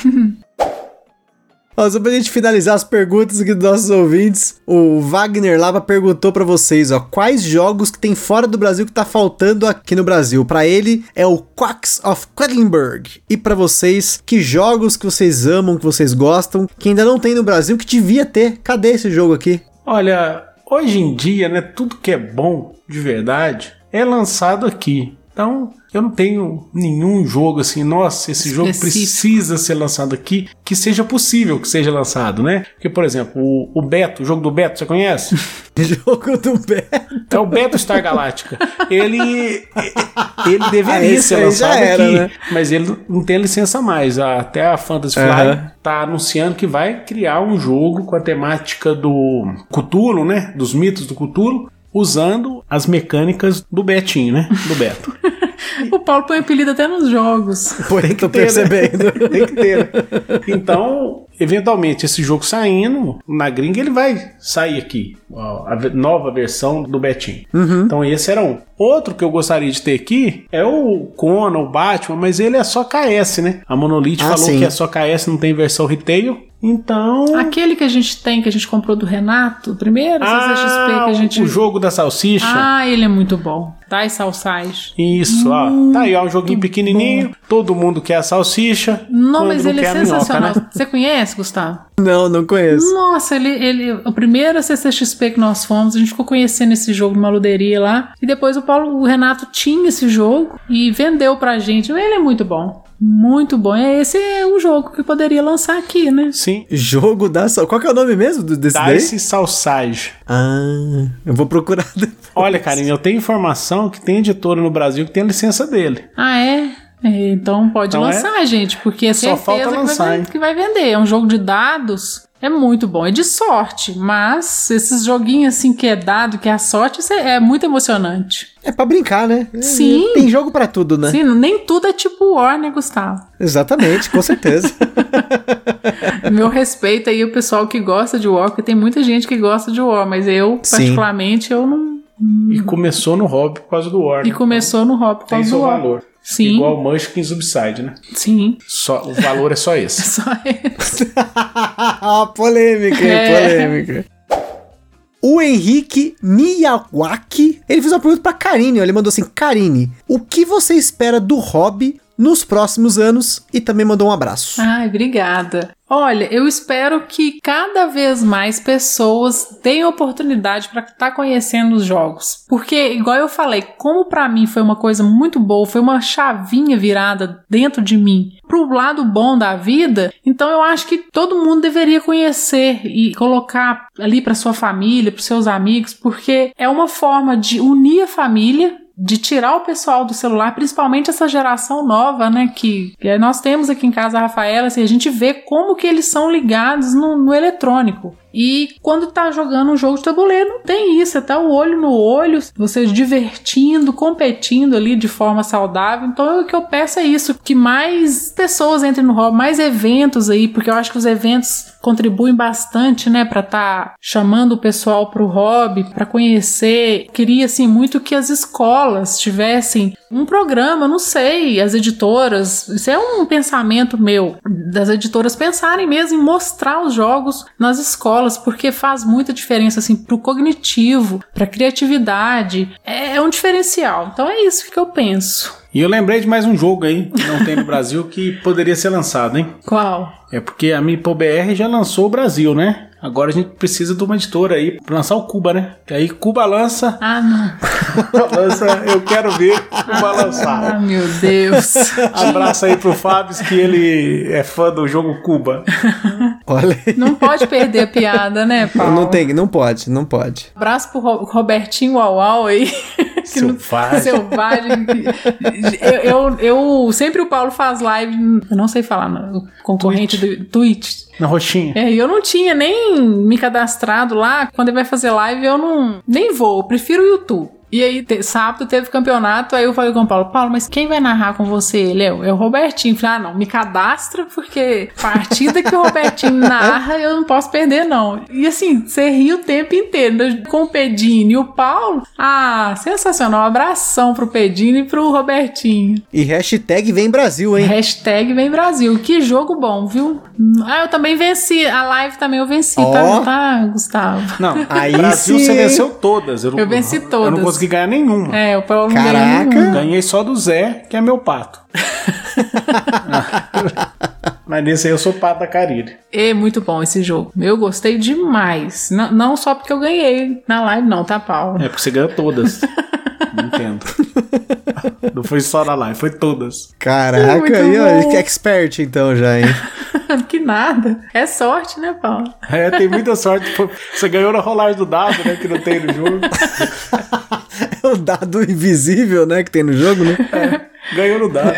Ó, só pra gente finalizar as perguntas aqui dos nossos ouvintes, o Wagner Lava perguntou pra vocês, ó, quais jogos que tem fora do Brasil que tá faltando aqui no Brasil? Pra ele é o Quacks of Quedlinburg. E pra vocês, que jogos que vocês amam, que vocês gostam, que ainda não tem no Brasil, que devia ter? Cadê esse jogo aqui? Olha, hoje em dia, né, tudo que é bom de verdade é lançado aqui. Então, eu não tenho nenhum jogo assim, nossa, esse jogo Específico. precisa ser lançado aqui, que seja possível que seja lançado, né? Porque, por exemplo, o, o Beto, o jogo do Beto, você conhece? jogo do Beto. É o Beto Star Galáctica. Ele ele Ah, deveria esse ser lançado era, aqui, né? mas ele não tem licença mais. Até a Fantasy Fly Aham. tá anunciando que vai criar um jogo com a temática do Cthulhu, né? Dos mitos do Cthulhu, usando as mecânicas do Betinho, né? Do Beto. O Paulo põe apelido até nos jogos. Pô, Tem tô que ter, né? percebendo. Tem que ter. né? Então, eventualmente, esse jogo saindo na gringa, ele vai sair aqui. ó, A nova versão do Betinho. Uhum. Então, esse era um. Outro que eu gostaria de ter aqui é o Conan, o Batman, mas ele é só KS, né? A Monolith Ah, falou sim. que é só KS, não tem versão retail. Então. Aquele que a gente tem, que a gente comprou do Renato, o primeiro CCXP que a gente. Ah, o jogo da salsicha. Ah, ele é muito bom. Dai salsais. Isso, ó. Tá aí, ó, um joguinho pequenininho. Todo mundo quer a salsicha. Não, mas ele é a minhoca, sensacional. né? Você conhece, Gustavo? Não, não conheço. Nossa, ele, ele. O primeiro CCXP que nós fomos, a gente ficou conhecendo esse jogo numa luderia lá. E depois o Paulo, o Renato tinha esse jogo e vendeu pra gente. Ele é muito bom. Muito bom. Esse é um jogo que poderia lançar aqui, né? Sim. Jogo da... Qual que é o nome mesmo do- desse daí? Dice Salsage. Ah, eu vou procurar depois. Olha, Karine, eu tenho informação que tem editora no Brasil que tem a licença dele. Ah, é? É, Então pode Então é- lançar, gente, porque é Só certeza falta que, lançar, vai, hein? que vai vender. É um jogo de dados. É muito bom, é de sorte, mas esses joguinhos assim que é dado, que é a sorte, isso é, é muito emocionante. É pra brincar, né? É, Sim. Tem jogo pra tudo, né? Sim, nem tudo é tipo War, né, Gustavo? Exatamente, com certeza. Meu respeito aí o pessoal que gosta de War, porque tem muita gente que gosta de War, mas eu, Sim. particularmente, eu não. E começou no hobby por causa do War. E começou no Hop por Tem causa seu do War. valor. Sim. Igual o Munchkin Subside, né? Sim. Só, o valor é só esse. Só esse. polêmica, É. polêmica. O Henrique Miyawaki, ele fez uma pergunta pra Karine, ó, ele mandou assim, Karine, o que você espera do hobby nos próximos anos? E também mandou um abraço. Ai, obrigada. Olha, eu espero que cada vez mais pessoas tenham oportunidade para estar conhecendo os jogos. Porque, igual eu falei, como para mim foi uma coisa muito boa, foi uma chavinha virada dentro de mim pro lado bom da vida, então eu acho que todo mundo deveria conhecer e colocar ali para sua família, para seus amigos, porque é uma forma de unir a família de tirar o pessoal do celular, principalmente essa geração nova, né? Que, que nós temos aqui em casa a Rafaela, assim, a gente vê como que eles são ligados no, no eletrônico. E quando tá jogando um jogo de tabuleiro, não tem isso, é tá o olho no olho, você divertindo, competindo ali de forma saudável. Então o que eu peço é isso, que mais pessoas entrem no hobby, mais eventos aí, porque eu acho que os eventos contribuem bastante, né, para tá chamando o pessoal pro hobby, para conhecer. Queria assim muito que as escolas tivessem um programa, não sei, as editoras, isso é um pensamento meu, das editoras pensarem mesmo em mostrar os jogos nas escolas, porque faz muita diferença assim pro cognitivo, pra criatividade. É, é um diferencial. Então é isso que eu penso. E eu lembrei de mais um jogo aí, que não tem no Brasil, que poderia ser lançado, hein? Qual? É porque a Mipo BR já lançou o Brasil, né? Agora a gente precisa de uma editora aí pra lançar o Cuba, né? Que aí Cuba lança, Ah, não. lança, eu quero ver Cuba Ah, lançar. meu Deus. Abraço aí pro Fábio, que ele é fã do jogo Cuba. Olha aí. Não pode perder a piada, né, Paulo? Não tem, não pode, não pode. Abraço pro Ro- Robertinho Uau Uau aí. que não- Selvagem. Selvagem. eu, eu, eu- sempre o Paulo faz live, eu não sei falar, não, o concorrente do Twitch. Na roxinha. É, eu não tinha nem me cadastrado lá. Quando ele vai fazer live, eu não nem vou, eu prefiro o YouTube. E aí, te- sábado teve campeonato, aí eu falei com o Paulo, Paulo, mas quem vai narrar com você? Ele é, o- é o Robertinho. Eu Falei, ah, não, me cadastra, porque partida que o Robertinho narra, eu não posso perder, não. E assim, você ri o tempo inteiro, né? com o Pedini e o Paulo. Ah, sensacional. Um abração pro Pedini e pro Robertinho. E hashtag vem Brasil, hein? Hashtag vem Brasil. Que jogo bom, viu? Ah, eu também venci. A live também eu venci, Ó. tá, tá, Gustavo? Não, Aí Brasil sim, você venceu todas. Eu, não- Eu venci Eu não todas. Consegui ganhar nenhuma. É, o Paulo não Caraca. Ganhei só do Zé, que é meu pato. Mas nesse aí eu sou pato da Carille. É muito bom esse jogo. Eu gostei demais. Não, não só porque eu ganhei na live, não, tá, Paulo? É porque você ganhou todas. não entendo. Não foi só na live, foi todas. Caraca, Muito aí, ó, que expert então já, hein? que nada. É sorte, né, Paulo? É, tem muita sorte. Você ganhou na rolagem do dado, né? Que não tem no jogo. É o dado invisível, né, que tem no jogo, né? Ganhou no dado.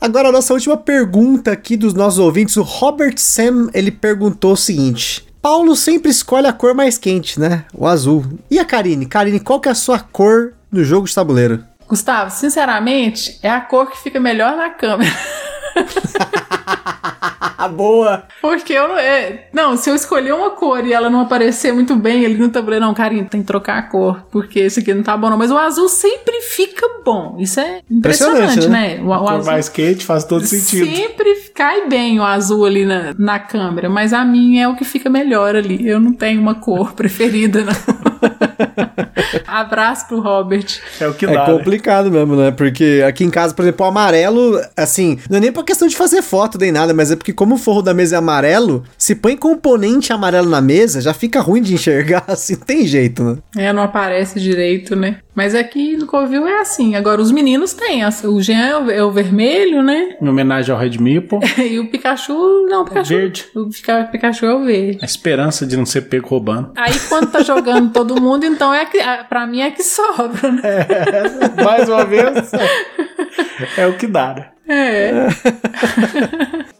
Agora, a nossa última pergunta aqui dos nossos ouvintes, o Robert Sam, ele perguntou o seguinte. Paulo sempre escolhe a cor mais quente, né? O azul. E a Karine? Karine, qual que é a sua cor no jogo de tabuleiro? Gustavo, sinceramente, é a cor que fica melhor na câmera. Boa! Porque eu não. É, não, se eu escolher uma cor e ela não aparecer muito bem ali no tabuleiro, não, Carinho, tem que trocar a cor, porque esse aqui não tá bom, não. Mas o azul sempre fica bom. Isso é impressionante, Impressionante, né? O, o Por azul mais quente faz todo sentido. sempre cai bem o azul ali na, na câmera, mas a minha é o que fica melhor ali. Eu não tenho uma cor preferida, não. Abraço pro Robert. É o que É dá. né? complicado mesmo, né? Porque aqui em casa, por exemplo, o amarelo, assim, não é nem por questão de fazer foto nem nada, mas é porque como o forro da mesa é amarelo, se põe componente amarelo na mesa, já fica ruim de enxergar, assim, não tem jeito, né? É, não aparece direito, né? Mas aqui no Covil é assim. Agora, os meninos têm. O Jean é o, é o vermelho, né? Em homenagem ao Red Meeple. e o Pikachu, não, o Pikachu. verde. O Pikachu é o verde. A esperança de não ser pego roubando. Aí quando tá jogando todo mundo, então é que, pra mim é que sobra, né? É, mais uma vez, é o que dá, né? É.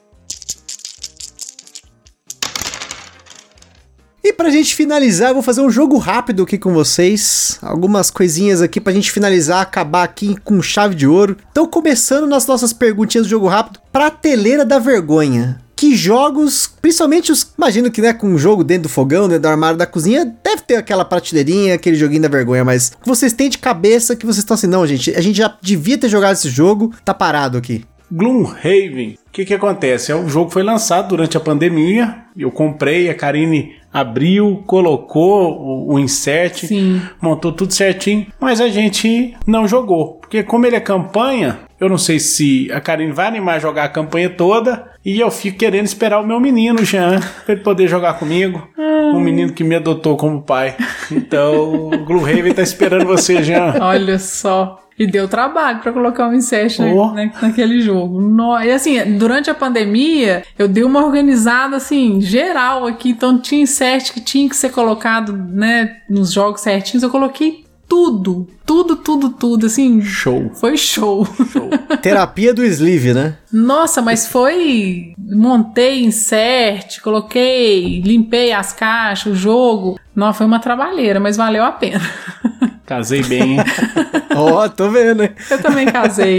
E pra gente finalizar, eu vou fazer um jogo rápido aqui com vocês. Algumas coisinhas aqui pra gente finalizar, acabar aqui com chave de ouro. Então, começando nas nossas perguntinhas do jogo rápido, prateleira da vergonha. Que jogos, principalmente os. Imagino que, né, com um jogo dentro do fogão, dentro do armário da cozinha, deve ter aquela prateleirinha, aquele joguinho da vergonha, mas que vocês têm de cabeça que vocês estão assim, não, gente, a gente já devia ter jogado esse jogo, tá parado aqui. Gloomhaven. O que que acontece? O jogo foi lançado durante a pandemia. Eu comprei, a Karine abriu, colocou o, o insert, Sim. montou tudo certinho, mas a gente não jogou. Porque como ele é campanha, eu não sei se a Karine vai animar a jogar a campanha toda e eu fico querendo esperar o meu menino, Jean, pra ele poder jogar comigo. Um menino que me adotou como pai. Então, o Gloomhaven tá esperando você, Jean. Olha só. E deu trabalho pra colocar um incest Oh. na, na- naquele jogo. No- e assim, durante a pandemia, eu dei uma organizada assim, geral aqui. Então tinha incest que tinha que ser colocado, né, nos jogos certinhos. Eu coloquei tudo. Tudo, tudo, tudo. Assim, Show. foi show. Terapia do sleeve, né? Nossa, mas foi. Montei insert, coloquei, limpei as caixas, o jogo. Não, foi uma trabalheira, mas valeu a pena. Casei bem, hein? Ó, tô vendo, hein? Eu também casei.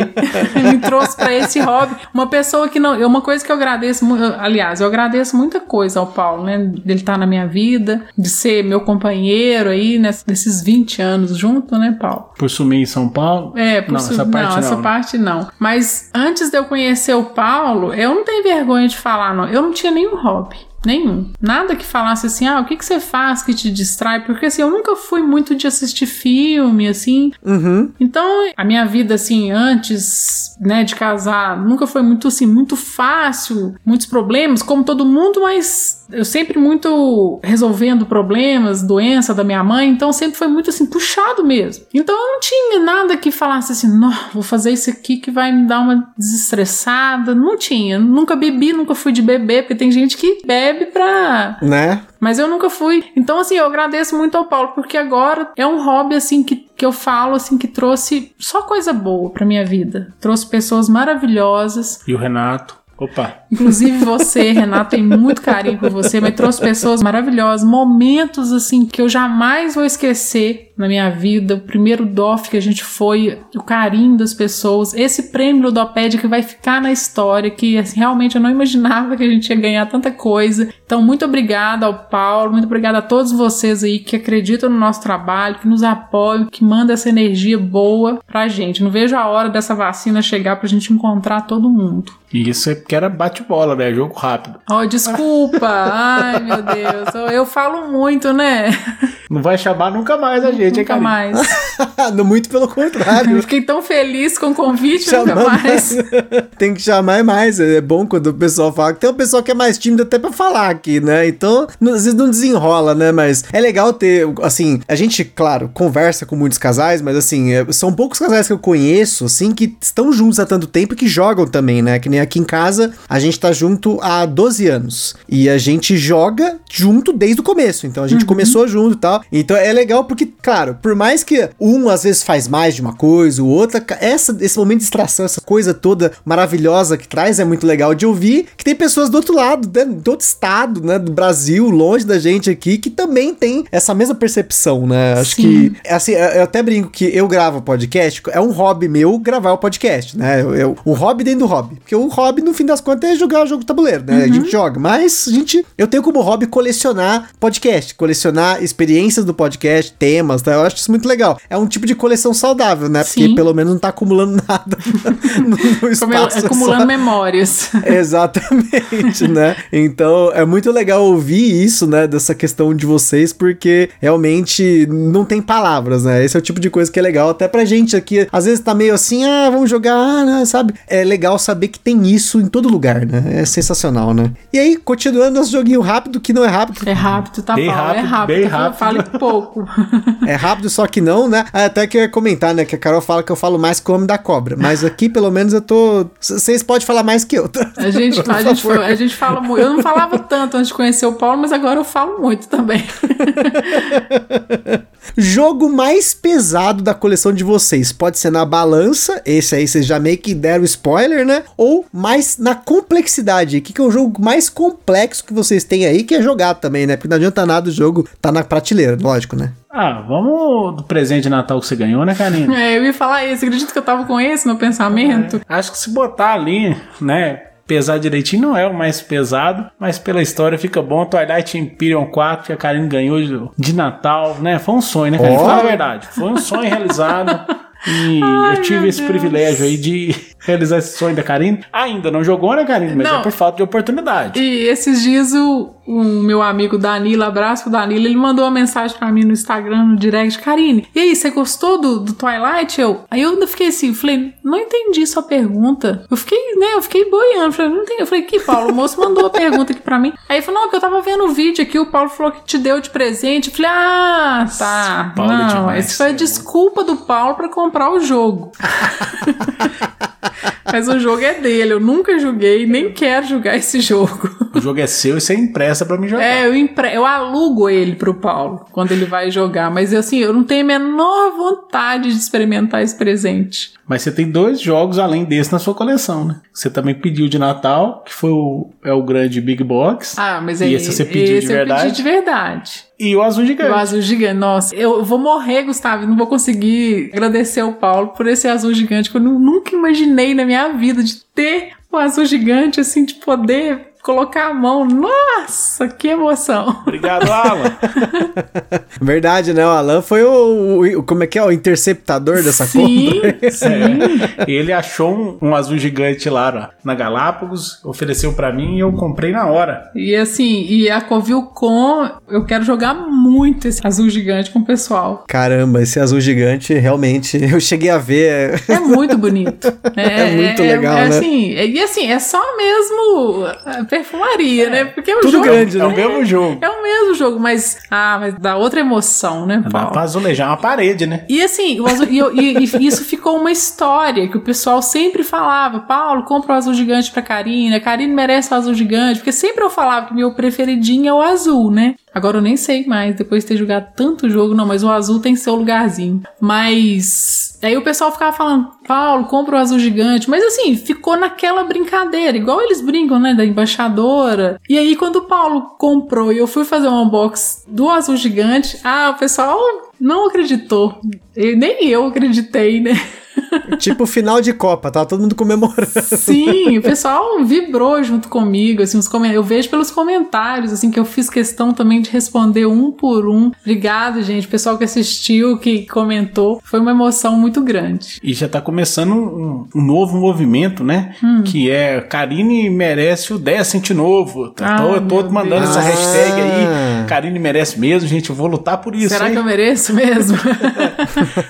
Me trouxe pra esse hobby. Uma pessoa que não. Uma coisa que eu agradeço. Aliás, eu agradeço muita coisa ao Paulo, né? Dele estar na minha vida, de ser meu companheiro aí ness- nesses 20 anos junto, né, Paulo? Por sumir em São Paulo. É, por Não, su- essa parte essa não. parte não. Mas antes de eu conhecer o Paulo, eu não tenho vergonha de falar, não. Eu não tinha nenhum hobby. Nenhum. Nada que falasse assim, ah, o que, que você faz que te distrai? Porque assim, eu nunca fui muito de assistir filme, assim. Uhum. Então, a minha vida, assim, antes, né, de casar, nunca foi muito, assim, muito fácil, muitos problemas, como todo mundo, mas eu sempre muito resolvendo problemas, doença da minha mãe, então sempre foi muito, assim, puxado mesmo. Então, eu não tinha nada que falasse assim, não, vou fazer isso aqui que vai me dar uma desestressada. Não tinha. Nunca bebi, nunca fui de beber, porque tem gente que bebe pra Né? mas eu nunca fui. Então, assim, eu agradeço muito ao Paulo, porque agora é um hobby, assim, que, que eu falo, assim, que trouxe só coisa boa pra minha vida. Trouxe pessoas maravilhosas. E o Renato. Opa. Inclusive você, Renato, tem muito carinho por você, mas trouxe pessoas maravilhosas, momentos, assim, que eu jamais vou esquecer na minha vida. O primeiro DOF que a gente foi, o carinho das pessoas, esse prêmio Ludopédia que vai ficar na história, que assim, realmente eu não imaginava que a gente ia ganhar tanta coisa. Então, muito obrigada ao Paulo, muito obrigada a todos vocês aí que acreditam no nosso trabalho, que nos apoiam, que mandam essa energia boa pra gente. Não vejo a hora dessa vacina chegar pra gente encontrar todo mundo. E isso é porque era bate-bola, né? Jogo rápido. Oh, desculpa. Ai, meu Deus. Eu- Eu falo muito, né? Não vai chamar nunca mais a gente, hein, Nunca Karine? mais. Muito pelo Eu contrário. fiquei tão feliz com o convite, nunca Chamar mais. Tem que chamar mais. É bom quando o pessoal fala. Tem um pessoal que é mais tímido até pra falar aqui, né? Então, não- às vezes não desenrola, né? Mas é legal ter, assim, a gente, claro, conversa com muitos casais, mas assim, é- são poucos casais que eu conheço, assim, que estão juntos há tanto tempo e que jogam também, né? Que nem aqui em casa, a gente tá junto há 12 anos. E a gente joga junto desde o começo. Então a gente começou junto e tal. Então é legal porque, claro, por mais que um às vezes faz mais de uma coisa, o outro, essa, esse momento de distração, essa coisa toda maravilhosa que traz é muito legal de ouvir. Que tem pessoas do outro lado, né, do outro estado, né, do Brasil, longe da gente aqui, que também tem essa mesma percepção, né? Acho Sim. que, assim, eu até brinco que eu gravo podcast, é um hobby meu gravar o podcast, né? Eu, eu- um hobby dentro do hobby. Porque o hobby, no fim das contas, é jogar jogo de tabuleiro, né? A gente joga. Mas a gente, eu tenho como hobby colecionar podcast, colecionar experiências do podcast, temas, tá? Eu acho isso muito legal. É um tipo de coleção saudável, né? Porque Sim. pelo menos não tá acumulando nada no, no espaço. é acumulando só- memórias. Exatamente, né? Então é muito legal ouvir isso, né? Dessa questão de vocês, porque realmente não tem palavras, né? Esse é o tipo de coisa que é legal, até pra gente aqui. Às vezes tá meio assim, ah, vamos jogar, ah, né, sabe? É legal saber que tem isso em todo lugar, né? É sensacional, né? E aí, continuando nosso joguinho rápido, que não é rápido, É rápido, tá, Bem Paulo? é rápido, bem rápido. Fale pouco. é rápido, só que não, né? né? Até que eu ia comentar, né? Que a Carol fala que eu falo mais que o Homem da Cobra. Mas aqui, pelo menos, eu tô. Vocês podem falar mais que eu, tá? A gente, a, gente, a gente fala muito. Eu não falava tanto antes de conhecer o Paulo, mas agora eu falo muito também. Jogo mais pesado da coleção de vocês. Pode ser na balança, esse aí vocês já meio que deram spoiler, né? Ou mais na complexidade. O que, que é o jogo mais complexo que vocês têm aí, que é jogar também, né? Porque não adianta nada o jogo tá na prateleira, lógico, né? Ah, vamos do presente de Natal que você ganhou, né, Karine? É, eu ia falar isso. Acredito que eu tava com esse no pensamento. É, acho que se botar ali, né, pesar direitinho não é o mais pesado, mas pela história fica bom. Twilight Imperium 4 que a Karine ganhou de, de Natal, né? Foi um sonho, né, Karine? Oh. Fala a verdade. Foi um sonho realizado. E Ai, eu tive esse Deus. privilégio aí de realizar esse sonho da Karine. Ainda não jogou, né, Karine? Mas não. é por falta de oportunidade. E esses dias o, o meu amigo Danilo, abraço pro Danilo, ele mandou uma mensagem para mim no Instagram, no direct, Karine, e aí, você gostou do, do Twilight? Eu, aí eu fiquei assim, falei, não entendi sua pergunta. Eu fiquei, né, eu fiquei boiando, falei, não entendi. Eu falei, que Paulo, o moço mandou a pergunta aqui para mim. Aí ele falou, não, que eu tava vendo o vídeo aqui, o Paulo falou que te deu de presente. Eu falei, ah, tá. Paulo é não, demais, essa foi a desculpa do Paulo para comprar o jogo. Mas o jogo é dele, eu nunca joguei, nem quero jogar esse jogo. O jogo é seu e você empresta pra mim jogar. É, eu, empre... eu alugo ele pro Paulo quando ele vai jogar, mas assim, eu não tenho a menor vontade de experimentar esse presente. Mas você tem dois jogos além desse na sua coleção, né? Você também pediu de Natal, que foi o, é o grande Big Box. Ah, mas e aí, esse você pediu esse de verdade. Eu pedi de verdade. E o azul gigante. O azul gigante. Nossa, eu vou morrer, Gustavo. Não vou conseguir agradecer ao Paulo por esse azul gigante que eu nunca imaginei na minha vida de ter o azul gigante, assim, de poder colocar a mão. Nossa, que emoção. Obrigado, Alan. Verdade, né? O Alan foi o, o, Como é que é? O interceptador dessa sim, compra. Sim. É. Ele achou um, um, azul gigante lá na Galápagos, ofereceu para mim e eu comprei na hora. E assim, e a Covil Com, eu quero jogar muito esse azul gigante com o pessoal. Caramba, esse azul gigante realmente eu cheguei a ver. É muito bonito. É, é muito legal, é, né? Assim, e assim, é só mesmo perfumaria, é. né? Porque o Tudo jogo grande, né? É o mesmo jogo. É o mesmo jogo, mas ah, mas dá outra emoção, né, Dá pra azulejar uma parede, né? E assim, azul, e, e, e, isso ficou uma história que o pessoal sempre falava, Paulo, compra o azul gigante pra Karine, a Karine merece o azul gigante, porque sempre eu falava que meu preferidinho é o azul, né? Agora eu nem sei mais, depois de ter jogado tanto jogo, não, mas o azul tem seu lugarzinho. Mas aí o pessoal ficava falando, Paulo, compra o azul gigante. Mas assim, ficou naquela brincadeira, igual eles brincam, né, da embaixadora. E aí quando o Paulo comprou e eu fui fazer um unbox do azul gigante, ah, o pessoal não acreditou. Nem eu acreditei, né? Tipo final de Copa, tá todo mundo comemorando. Sim, o pessoal vibrou junto comigo, assim, os eu vejo pelos comentários, assim, que eu fiz questão também de responder um por um. Obrigado, gente, o pessoal que assistiu, que comentou, foi uma emoção muito grande. E já tá começando um, um novo movimento, né? Hum. Que é Karine merece o Decent novo. Tá, ah, tô, tô mandando Deus. essa hashtag aí. Ah. Karine merece mesmo, gente, eu vou lutar por isso. Será hein? que eu mereço mesmo?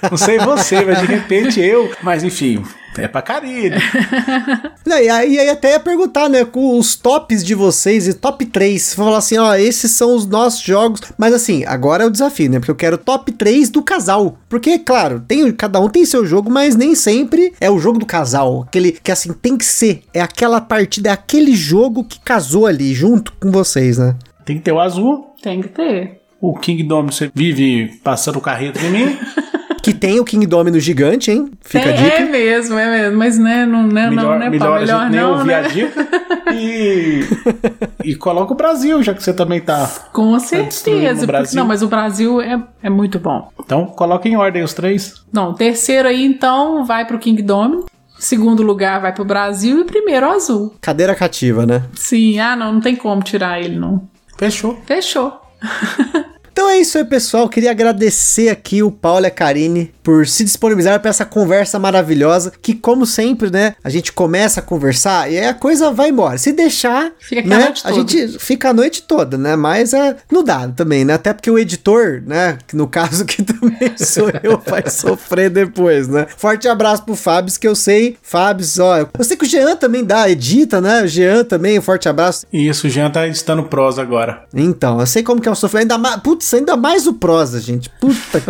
Não sei você, mas de repente eu. Mas enfim, é pra Karine. e aí, aí até ia perguntar, né, com os tops de vocês e top 3. Você falar assim, ó, esses são os nossos jogos. Mas assim, agora é o desafio, né? Porque eu quero top 3 do casal. Porque, claro, tem, cada um tem seu jogo, mas nem sempre é o jogo do casal. Aquele que assim tem que ser. É aquela partida, é aquele jogo que casou ali junto com vocês, né? Tem que ter o azul. Tem que ter. O Kingdom você vive passando o carreto em mim. Que tem o Kingdom no gigante, hein? Fica é, a dica. É mesmo, é mesmo. Mas né, não, né, melhor, não, né, melhor, pá, a melhor gente nem não, ouvir né? a dica. E, e coloca o Brasil, já que você também tá. Com destruindo certeza. porque- Brasil. não, mas o Brasil é, é muito bom. Então coloca em ordem os três. Não, terceiro aí, então, vai pro Kingdom. Segundo lugar vai pro Brasil e primeiro o azul. Cadeira cativa, né? Sim, ah, não, não tem como tirar ele, não. Fechou. Fechou. Então é isso aí, pessoal. Queria agradecer aqui o Paulo e a Karine por se disponibilizar para essa conversa maravilhosa. Que, como sempre, né? A gente começa a conversar e aí a coisa vai embora. Se deixar, Fica a né? noite A toda. gente fica a noite toda, né? Mas é, não dá também, né? Até porque o editor, né? Que no caso que também sou eu, vai sofrer depois, né? Forte abraço pro Fábio, que eu sei. Fábio, ó. Eu sei que o Jean também dá, edita, né? O Jean também, um forte abraço. E isso, o Jean tá editando prosa agora. Então, eu sei como que é o sofrimento. Ainda mais. Putz, Ainda mais o prosa, gente. Puta que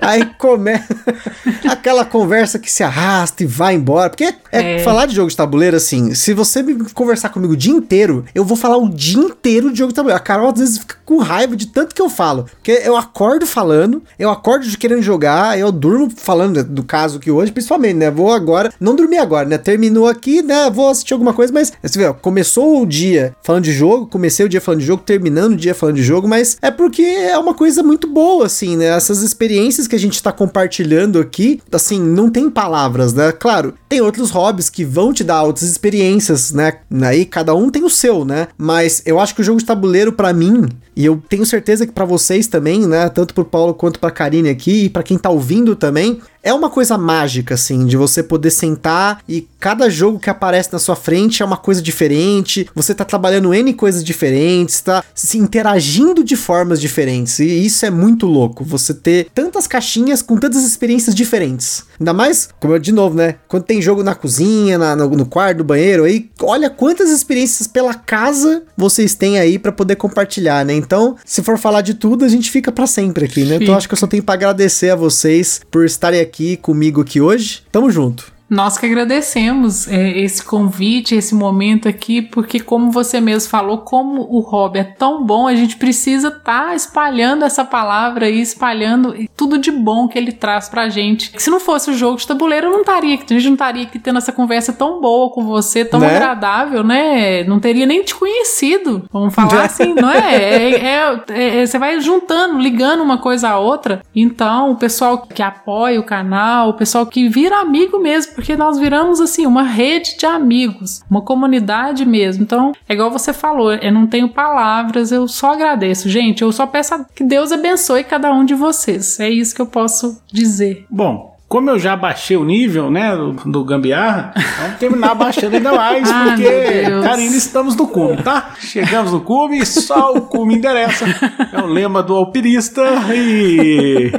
Aí começa aquela conversa que se arrasta e vai embora. Porque é, é, falar de jogo de tabuleiro, assim, se você me conversar comigo o dia inteiro, eu vou falar o dia inteiro de jogo de tabuleiro. A Carol às vezes fica com raiva de tanto que eu falo. Porque eu acordo falando, eu acordo de querendo jogar, eu durmo falando do caso que hoje, principalmente, né? Vou agora, não dormi agora, né? Terminou aqui, né? Vou assistir alguma coisa, mas você vê, ó, começou o dia falando de jogo, comecei o dia falando de jogo, terminando o dia falando de jogo, mas é porque é uma coisa muito boa, assim, né? Essas experiências que a gente tá compartilhando aqui, assim, não tem palavras, né? Claro, tem outros hobbies que vão te dar outras experiências, né? Aí cada um tem o seu, né? Mas eu acho que o jogo de tabuleiro, para mim, e eu tenho certeza que para vocês também, né? Tanto pro Paulo quanto pra Karine aqui, e para quem tá ouvindo também, é uma coisa mágica, assim, de você poder sentar e cada jogo que aparece na sua frente é uma coisa diferente, você tá trabalhando N coisas diferentes, tá se interagindo de formas diferentes, e isso é muito louco, você ter tantas caixinhas com tantas experiências diferentes. Ainda mais, como eu de novo, né? Quando tem jogo na cozinha, na, no, no quarto, no banheiro, aí olha quantas experiências pela casa vocês têm aí para poder compartilhar, né? Então, se for falar de tudo, a gente fica para sempre aqui, né? Então acho que eu só tenho para agradecer a vocês por estarem aqui aqui comigo aqui hoje. Tamo junto. Nós que agradecemos é, esse convite, esse momento aqui, porque como você mesmo falou, como o hobby é tão bom, a gente precisa estar tá espalhando essa palavra e espalhando tudo de bom que ele traz pra gente. Se não fosse o jogo de tabuleiro, eu não estaria aqui, a gente não estaria aqui tendo essa conversa tão boa com você, tão né? agradável, né? Não teria nem te conhecido, vamos falar assim, não é? É, é, é? é, Você vai juntando, ligando uma coisa à outra. Então, o pessoal que apoia o canal, o pessoal que vira amigo mesmo, porque nós viramos assim uma rede de amigos, uma comunidade mesmo. Então, é igual você falou, eu não tenho palavras, eu só agradeço. Gente, eu só peço que Deus abençoe cada um de vocês. É isso que eu posso dizer. Bom, como eu já baixei o nível, né, do, do gambiarra, vamos terminar baixando ainda mais, ah, porque, Karine, estamos no cume, tá? Chegamos no cume, só o cume endereça. É o lema do alpinista e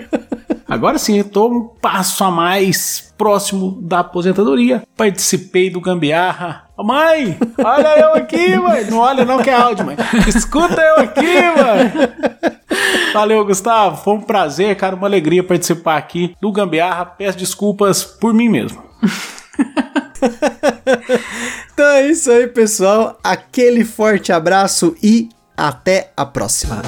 Agora sim, eu tô um passo a mais próximo da aposentadoria. Participei do Gambiarra. Mãe, olha eu aqui, mãe. Não olha não que é áudio, mãe. Escuta eu aqui, mãe. Valeu, Gustavo. Foi um prazer, cara, uma alegria participar aqui do Gambiarra. Peço desculpas por mim mesmo. então é isso aí, pessoal. Aquele forte abraço e até a próxima.